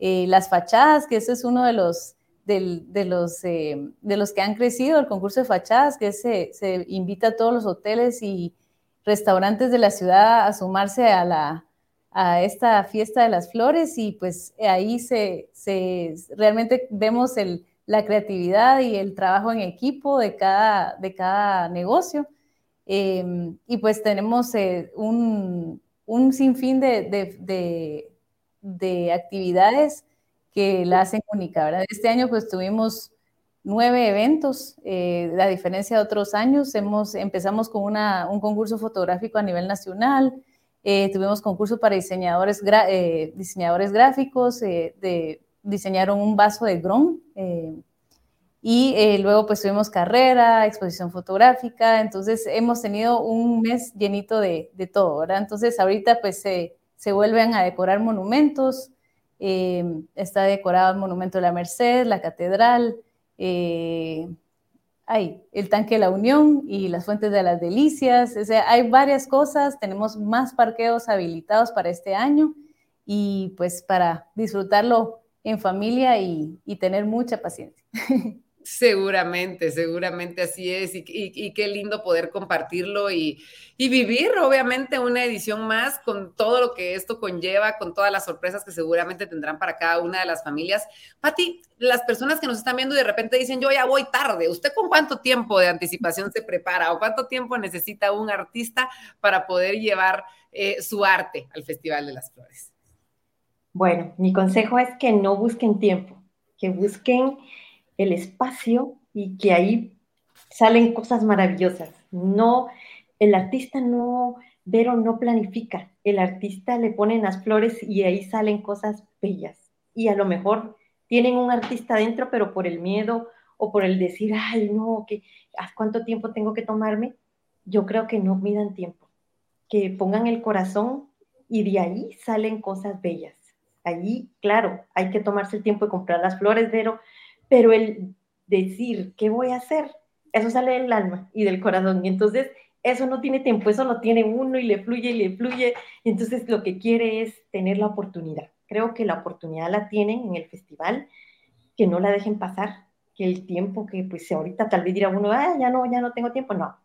eh, las fachadas, que ese es uno de los, de, los, eh, de los que han crecido, el concurso de fachadas, que se, se, invita a todos los hoteles y restaurantes de la ciudad a sumarse a, la, a esta fiesta de las flores y pues ahí se, se realmente vemos el la creatividad y el trabajo en equipo de cada, de cada negocio. Em, y pues tenemos eh, un, un, sinfín de, de, actividades que la hacen única. Este año pues tuvimos nueve eventos, eh, a diferencia de otros años, hemos, empezamos con una, un concurso fotográfico a nivel nacional, eh, tuvimos concurso para diseñadores, diseñadores gráficos, de, diseñaron un vaso de Grom. Eh, y eh, luego pues tuvimos carrera, exposición fotográfica, entonces hemos tenido un mes llenito de, de todo. Entonces ahorita pues se vuelven a decorar monumentos, eh, está decorado el monumento de la Merced, la catedral, hay el tanque la Unión y las fuentes de las delicias, o sea, hay varias cosas, tenemos más parqueos habilitados para este año y pues para disfrutarlo en familia y, tener mucha paciencia. Seguramente, seguramente así es. Y, qué lindo poder compartirlo y, vivir, obviamente, una edición más con todo lo que esto conlleva, con todas las sorpresas que seguramente tendrán para cada una de las familias. Pati, las personas que nos están viendo y de repente dicen, yo ya voy tarde, ¿usted con cuánto tiempo de anticipación se prepara o cuánto tiempo necesita un artista para poder llevar eh, su arte al Festival de las Flores? Bueno, mi consejo es que no busquen tiempo, que busquen el espacio y que ahí salen cosas maravillosas. No, el artista no, Vero no planifica, el artista le ponen las flores y ahí salen cosas bellas. Y a lo mejor tienen un artista dentro, pero por el miedo o por el decir, ay, no, que ¿cuánto tiempo tengo que tomarme? Yo creo que no midan tiempo, que pongan el corazón y de ahí salen cosas bellas. Allí, claro, hay que tomarse el tiempo de comprar las flores, pero, pero el decir, ¿qué voy a hacer? Eso sale del alma y del corazón. Y entonces, eso no tiene tiempo, eso lo tiene uno y le fluye y le fluye. Y entonces, lo que quiere es tener la oportunidad. Creo que la oportunidad la tienen en el festival, que no la dejen pasar, que el tiempo que, pues, ahorita tal vez dirá uno, ah, ya no, ya no tengo tiempo. No,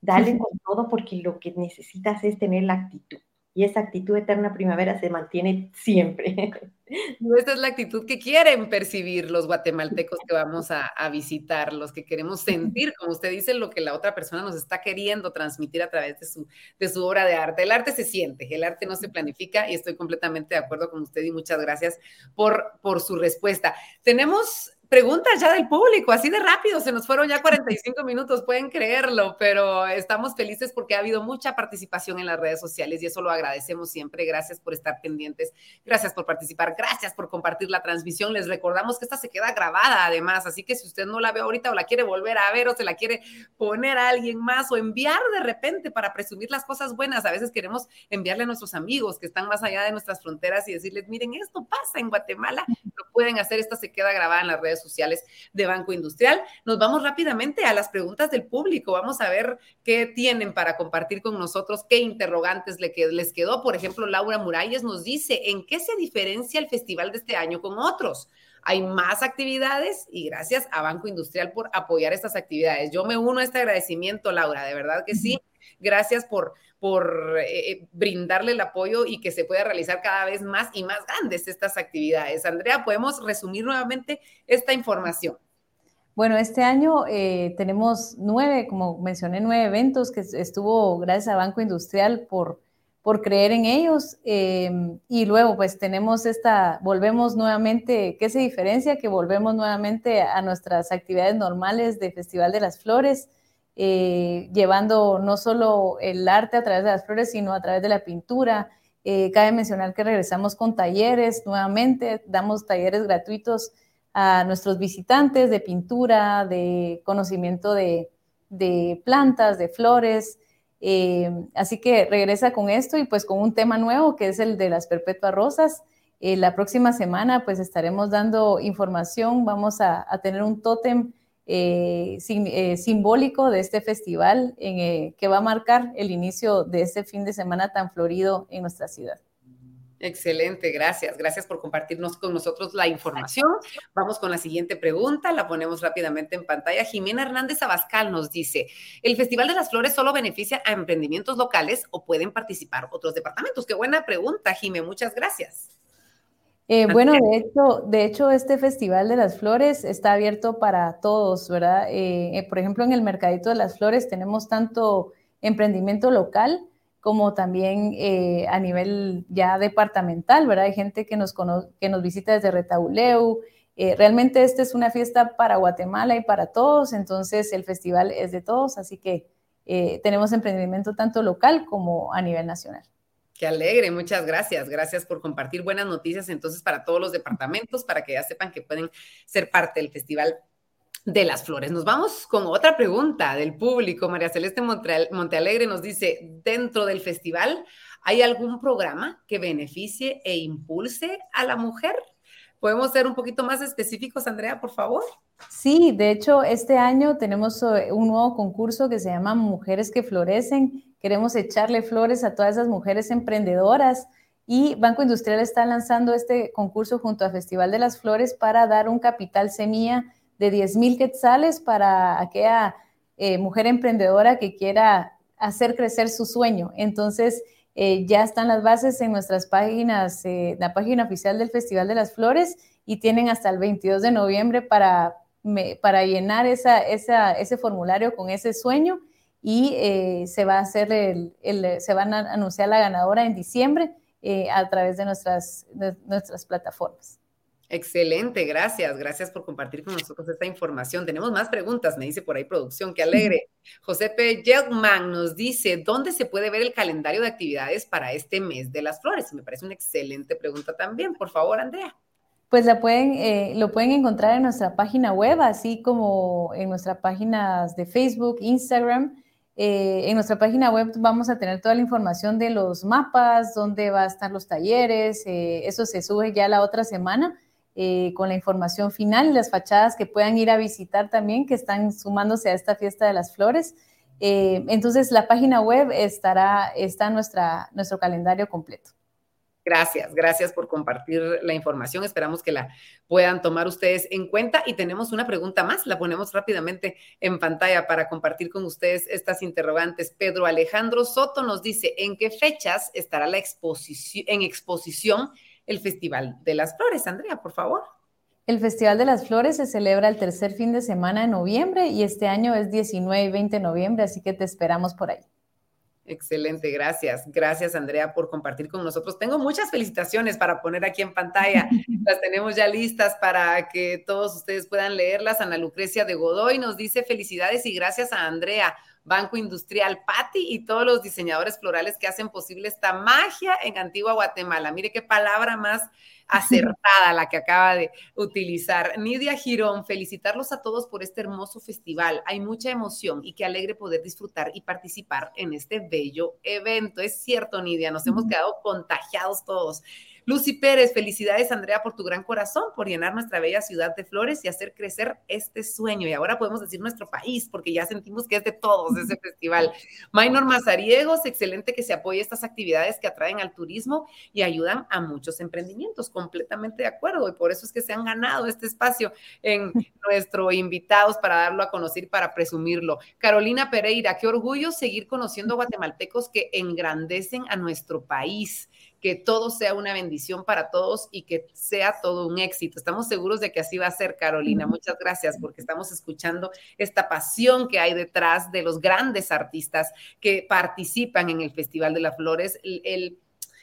dale con todo porque lo que necesitas es tener la actitud y esa actitud eterna primavera se mantiene siempre. Esta es la actitud que quieren percibir los guatemaltecos que vamos a, visitar, los que queremos sentir, como usted dice, lo que la otra persona nos está queriendo transmitir a través de su, de su obra de arte. El arte se siente, el arte no se planifica y estoy completamente de acuerdo con usted y muchas gracias por, por su respuesta. Tenemos preguntas ya del público, así de rápido, se nos fueron ya 45 minutos, pueden creerlo, pero estamos felices porque ha habido mucha participación en las redes sociales y eso lo agradecemos siempre. Gracias por estar pendientes, gracias por participar, gracias por compartir la transmisión. Les recordamos que esta se queda grabada además, así que si usted no la ve ahorita o la quiere volver a ver o se la quiere poner a alguien más o enviar de repente para presumir las cosas buenas, a veces queremos enviarle a nuestros amigos que están más allá de nuestras fronteras y decirles, miren, esto pasa en Guatemala, lo pueden hacer, esta se queda grabada en las redes sociales de Banco Industrial. Nos vamos rápidamente a las preguntas del público. Vamos a ver qué tienen para compartir con nosotros, qué interrogantes les quedó. Por ejemplo, Laura Muralles nos dice, ¿en qué se diferencia el festival de este año con otros? hay más actividades y gracias a Banco Industrial por apoyar estas actividades. Yo me uno a este agradecimiento, Laura, de verdad que sí. Gracias por, por eh, eh, brindarle el apoyo y que se pueda realizar cada vez más y más grandes estas actividades. Andrea, ¿podemos resumir nuevamente esta información? Bueno, este año eh, tenemos nueve, como mencioné, nueve eventos que estuvo gracias a Banco Industrial por, por creer en ellos. y luego, pues tenemos esta, volvemos nuevamente, ¿qué se diferencia? Que volvemos nuevamente a nuestras actividades normales de Festival de las Flores. Eh, llevando no solo el arte a través de las flores, sino a través de la pintura. Eh, cabe mencionar que regresamos con talleres nuevamente, damos talleres gratuitos a nuestros visitantes de pintura, de conocimiento de, plantas, de flores. Eh, así que regresa con esto y pues con un tema nuevo que es el de las perpetuas rosas. la próxima semana pues estaremos dando información, vamos a, a tener un tótem eh, eh, simbólico de este festival eh, que va a marcar el inicio de este fin de semana tan florido en nuestra ciudad. Excelente, gracias. Gracias por compartirnos con nosotros la información. Vamos con la siguiente pregunta, la ponemos rápidamente en pantalla. Jimena Hernández Abascal nos dice, ¿el Festival de las Flores solo beneficia a emprendimientos locales o pueden participar otros departamentos? Qué buena pregunta, Jimé, muchas gracias. Eh, bueno, de hecho, de hecho, este Festival de las Flores está abierto para todos, ¿verdad? Eh, eh, por ejemplo, en el Mercadito de las Flores tenemos tanto emprendimiento local como también a nivel ya departamental, ¿verdad? Hay gente que nos, que nos visita desde Retauleu. realmente esta es una fiesta para Guatemala y para todos, entonces el festival es de todos, así que tenemos emprendimiento tanto local como a nivel nacional. Qué alegre, muchas gracias. Gracias por compartir buenas noticias entonces para todos los departamentos, para que ya sepan que pueden ser parte del Festival de las Flores. Nos vamos con otra pregunta del público. María Celeste Montealegre nos dice, dentro del festival, ¿hay algún programa que beneficie e impulse a la mujer? ¿Podemos ser un poquito más específicos, Andrea, por favor? Sí, de hecho, este año tenemos eh, un nuevo concurso que se llama Mujeres que Florecen. Queremos echarle flores a todas esas mujeres emprendedoras y Banco Industrial está lanzando este concurso junto a Festival de las Flores para dar un capital semilla de 10 mil quetzales para aquella eh, mujer emprendedora que quiera hacer crecer su sueño. Entonces, eh, ya están las bases en nuestras páginas, eh, la página oficial del Festival de las Flores y tienen hasta el 22 de noviembre para, para llenar ese formulario con ese sueño y eh, se va a hacer el, se van a anunciar la ganadora en diciembre a través de nuestras, de nuestras plataformas. Excelente, gracias. Gracias por compartir con nosotros esta información. Tenemos más preguntas, me dice por ahí producción, qué alegre. José P. Nos dice, ¿dónde se puede ver el calendario de actividades para este mes de las flores? Me parece una excelente pregunta también. Por favor, Andrea. Pues la pueden, eh, lo pueden encontrar en nuestra página web, así como en nuestras páginas de Facebook, Instagram. En nuestra página web vamos a tener toda la información de los mapas, dónde va a estar los talleres, eso se sube ya la otra semana. con la información final las fachadas que puedan ir a visitar también, que están sumándose a esta fiesta de las flores. entonces, la página web estará, está nuestra, nuestro calendario completo. Gracias, gracias por compartir la información. Esperamos que la puedan tomar ustedes en cuenta. Y tenemos una pregunta más, la ponemos rápidamente en pantalla para compartir con ustedes estas interrogantes. Pedro Alejandro Soto nos dice, ¿en qué fechas estará la exposición, en exposición el Festival de las Flores? Andrea, por favor. El Festival de las Flores se celebra el tercer fin de semana de noviembre y este año es 19 y 20 de noviembre, así que te esperamos por ahí. Excelente, gracias. Gracias, Andrea, por compartir con nosotros. Tengo muchas felicitaciones para poner aquí en pantalla. Las tenemos ya listas para que todos ustedes puedan leerlas. Ana Lucrecia de Godoy nos dice felicidades y gracias a Andrea, Banco Industrial, Patti y todos los diseñadores florales que hacen posible esta magia en Antigua Guatemala. Mire qué palabra más acertada la que acaba de utilizar. Nidia Girón, felicitarlos a todos por este hermoso festival. Hay mucha emoción y qué alegre poder disfrutar y participar en este bello evento. Es cierto, Nidia, nos hemos quedado contagiados todos. Lucy Pérez, felicidades Andrea por tu gran corazón, por llenar nuestra bella ciudad de flores y hacer crecer este sueño. Y ahora podemos decir nuestro país, porque ya sentimos que es de todos ese festival. Maynor Mazariegos, excelente que se apoye estas actividades que atraen al turismo y ayudan a muchos emprendimientos. Completamente de acuerdo. Y por eso es que se han ganado este espacio en nuestro invitados para darlo a conocer, para presumirlo. Carolina Pereira, qué orgullo seguir conociendo guatemaltecos que engrandecen a nuestro país que todo sea una bendición para todos y que sea todo un éxito. Estamos seguros de que así va a ser, Carolina. Muchas gracias porque estamos escuchando esta pasión que hay detrás de los grandes artistas que participan en el Festival de las Flores. el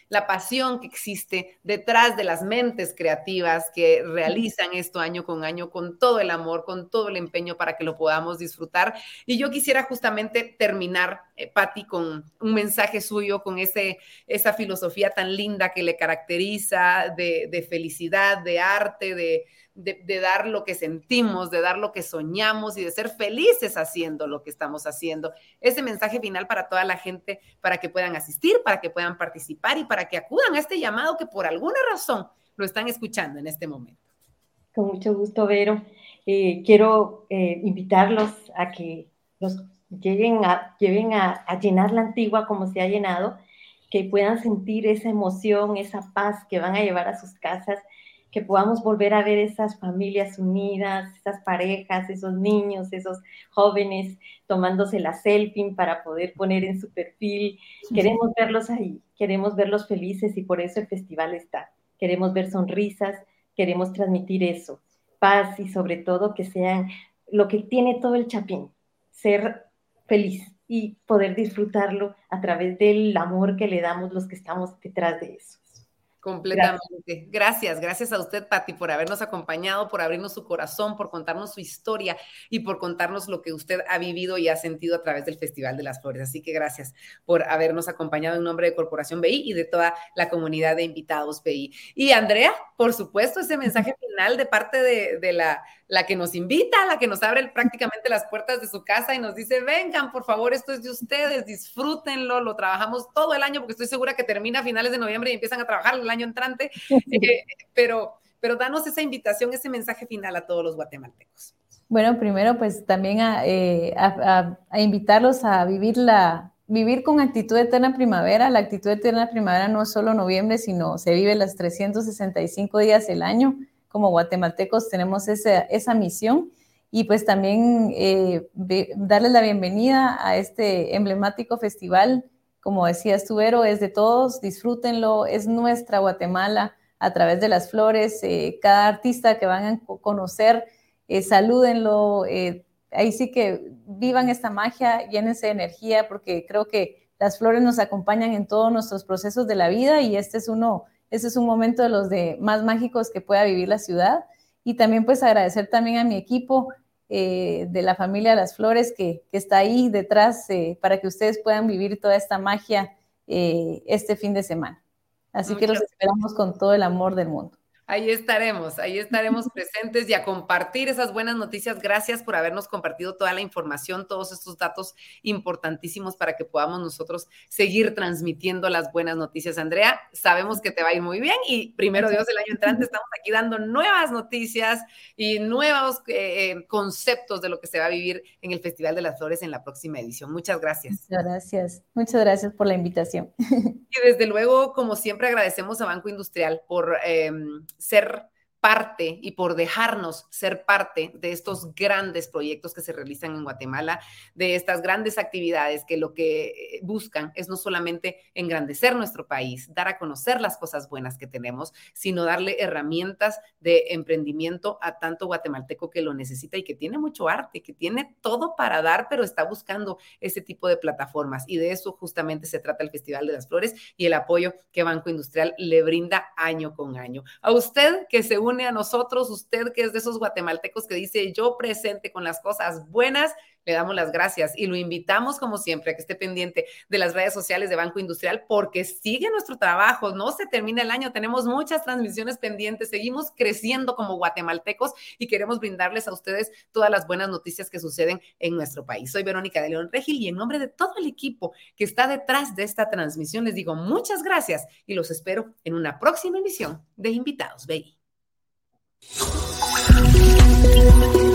la pasión que existe detrás de las mentes creativas que realizan esto año con año con todo el amor, con todo el empeño para que lo podamos disfrutar. Y yo quisiera justamente terminar, eh, Patti, con un mensaje suyo, con ese, esa filosofía tan linda que le caracteriza de felicidad, de arte, de de, dar lo que sentimos, de dar lo que soñamos y de ser felices haciendo lo que estamos haciendo. Ese mensaje final para toda la gente, para que puedan asistir, para que puedan participar y para que acudan a este llamado que por alguna razón lo están escuchando en este momento. Con mucho gusto, Vero. Eh, quiero eh, invitarlos a que los lleguen a, llenar la antigua como se ha llenado, que puedan sentir esa emoción, esa paz que van a llevar a sus casas que podamos volver a ver esas familias unidas, esas parejas, esos niños, esos jóvenes tomándose la selfie para poder poner en su perfil. Queremos verlos ahí, queremos verlos felices y por eso el festival está. Queremos ver sonrisas, queremos transmitir eso, paz y sobre todo que sean lo que tiene todo el chapín, ser feliz y poder disfrutarlo a través del amor que le damos los que estamos detrás de eso. Completamente. Gracias. gracias, a usted, Patti, por habernos acompañado, por abrirnos su corazón, por contarnos su historia y por contarnos lo que usted ha vivido y ha sentido a través del Festival de las Flores. Así que gracias por habernos acompañado en nombre de Corporación BI y de toda la comunidad de invitados BI. Y Andrea, por supuesto, ese mensaje final de parte de, la, la que nos invita, la que nos abre prácticamente las puertas de su casa y nos dice, vengan, por favor, esto es de ustedes, disfrútenlo, lo trabajamos todo el año porque estoy segura que termina a finales de noviembre y empiezan a trabajar el año entrante, eh, pero, pero danos esa invitación, ese mensaje final a todos los guatemaltecos. Bueno, primero pues también eh, a, a, invitarlos a vivir, la, vivir con actitud eterna primavera. La actitud eterna primavera no es solo noviembre, sino se vive las 365 días del año. Como guatemaltecos tenemos esa, misión y pues también eh, darles la bienvenida a este emblemático festival. Como decías tú, es de todos, disfrútenlo, es nuestra Guatemala a través de las flores, eh, cada artista que van a conocer, eh, salúdenlo, eh, ahí sí que vivan esta magia, llénense de energía, porque creo que las flores nos acompañan en todos nuestros procesos de la vida y este es uno, este es un momento de los de más mágicos que pueda vivir la ciudad. Y también pues agradecer también a mi equipo, eh, de la familia Las Flores que, está ahí detrás eh, para que ustedes puedan vivir toda esta magia eh, este fin de semana. Así que los esperamos con todo el amor del mundo. Ahí estaremos, ahí estaremos presentes y a compartir esas buenas noticias. Gracias por habernos compartido toda la información, todos estos datos importantísimos para que podamos nosotros seguir transmitiendo las buenas noticias. Andrea, sabemos que te va a ir muy bien y primero Dios, el año entrante estamos aquí dando nuevas noticias y nuevos eh, eh, conceptos de lo que se va a vivir en el Festival de las Flores en la próxima edición. Muchas gracias. Muchas gracias. Muchas gracias por la invitación. Y desde luego, como siempre, agradecemos a Banco Industrial por em, ser parte y por dejarnos ser parte de estos grandes proyectos que se realizan en Guatemala, de estas grandes actividades que lo que buscan es no solamente engrandecer nuestro país, dar a conocer las cosas buenas que tenemos, sino darle herramientas de emprendimiento a tanto guatemalteco que lo necesita y que tiene mucho arte, que tiene todo para dar, pero está buscando ese tipo de plataformas. Y de eso justamente se trata el Festival de las Flores y el apoyo que Banco Industrial le brinda año con año. A usted que se a nosotros, usted que es de esos guatemaltecos que dice yo presente con las cosas buenas, le damos las gracias y lo invitamos como siempre a que esté pendiente de las redes sociales de Banco Industrial porque sigue nuestro trabajo, no se termina el año, tenemos muchas transmisiones pendientes, seguimos creciendo como guatemaltecos y queremos brindarles a ustedes todas las buenas noticias que suceden en nuestro país. Soy Verónica de León Regil y en nombre de todo el equipo que está detrás de esta transmisión les digo muchas gracias y los espero en una próxima emisión de Invitados BI. Thank you.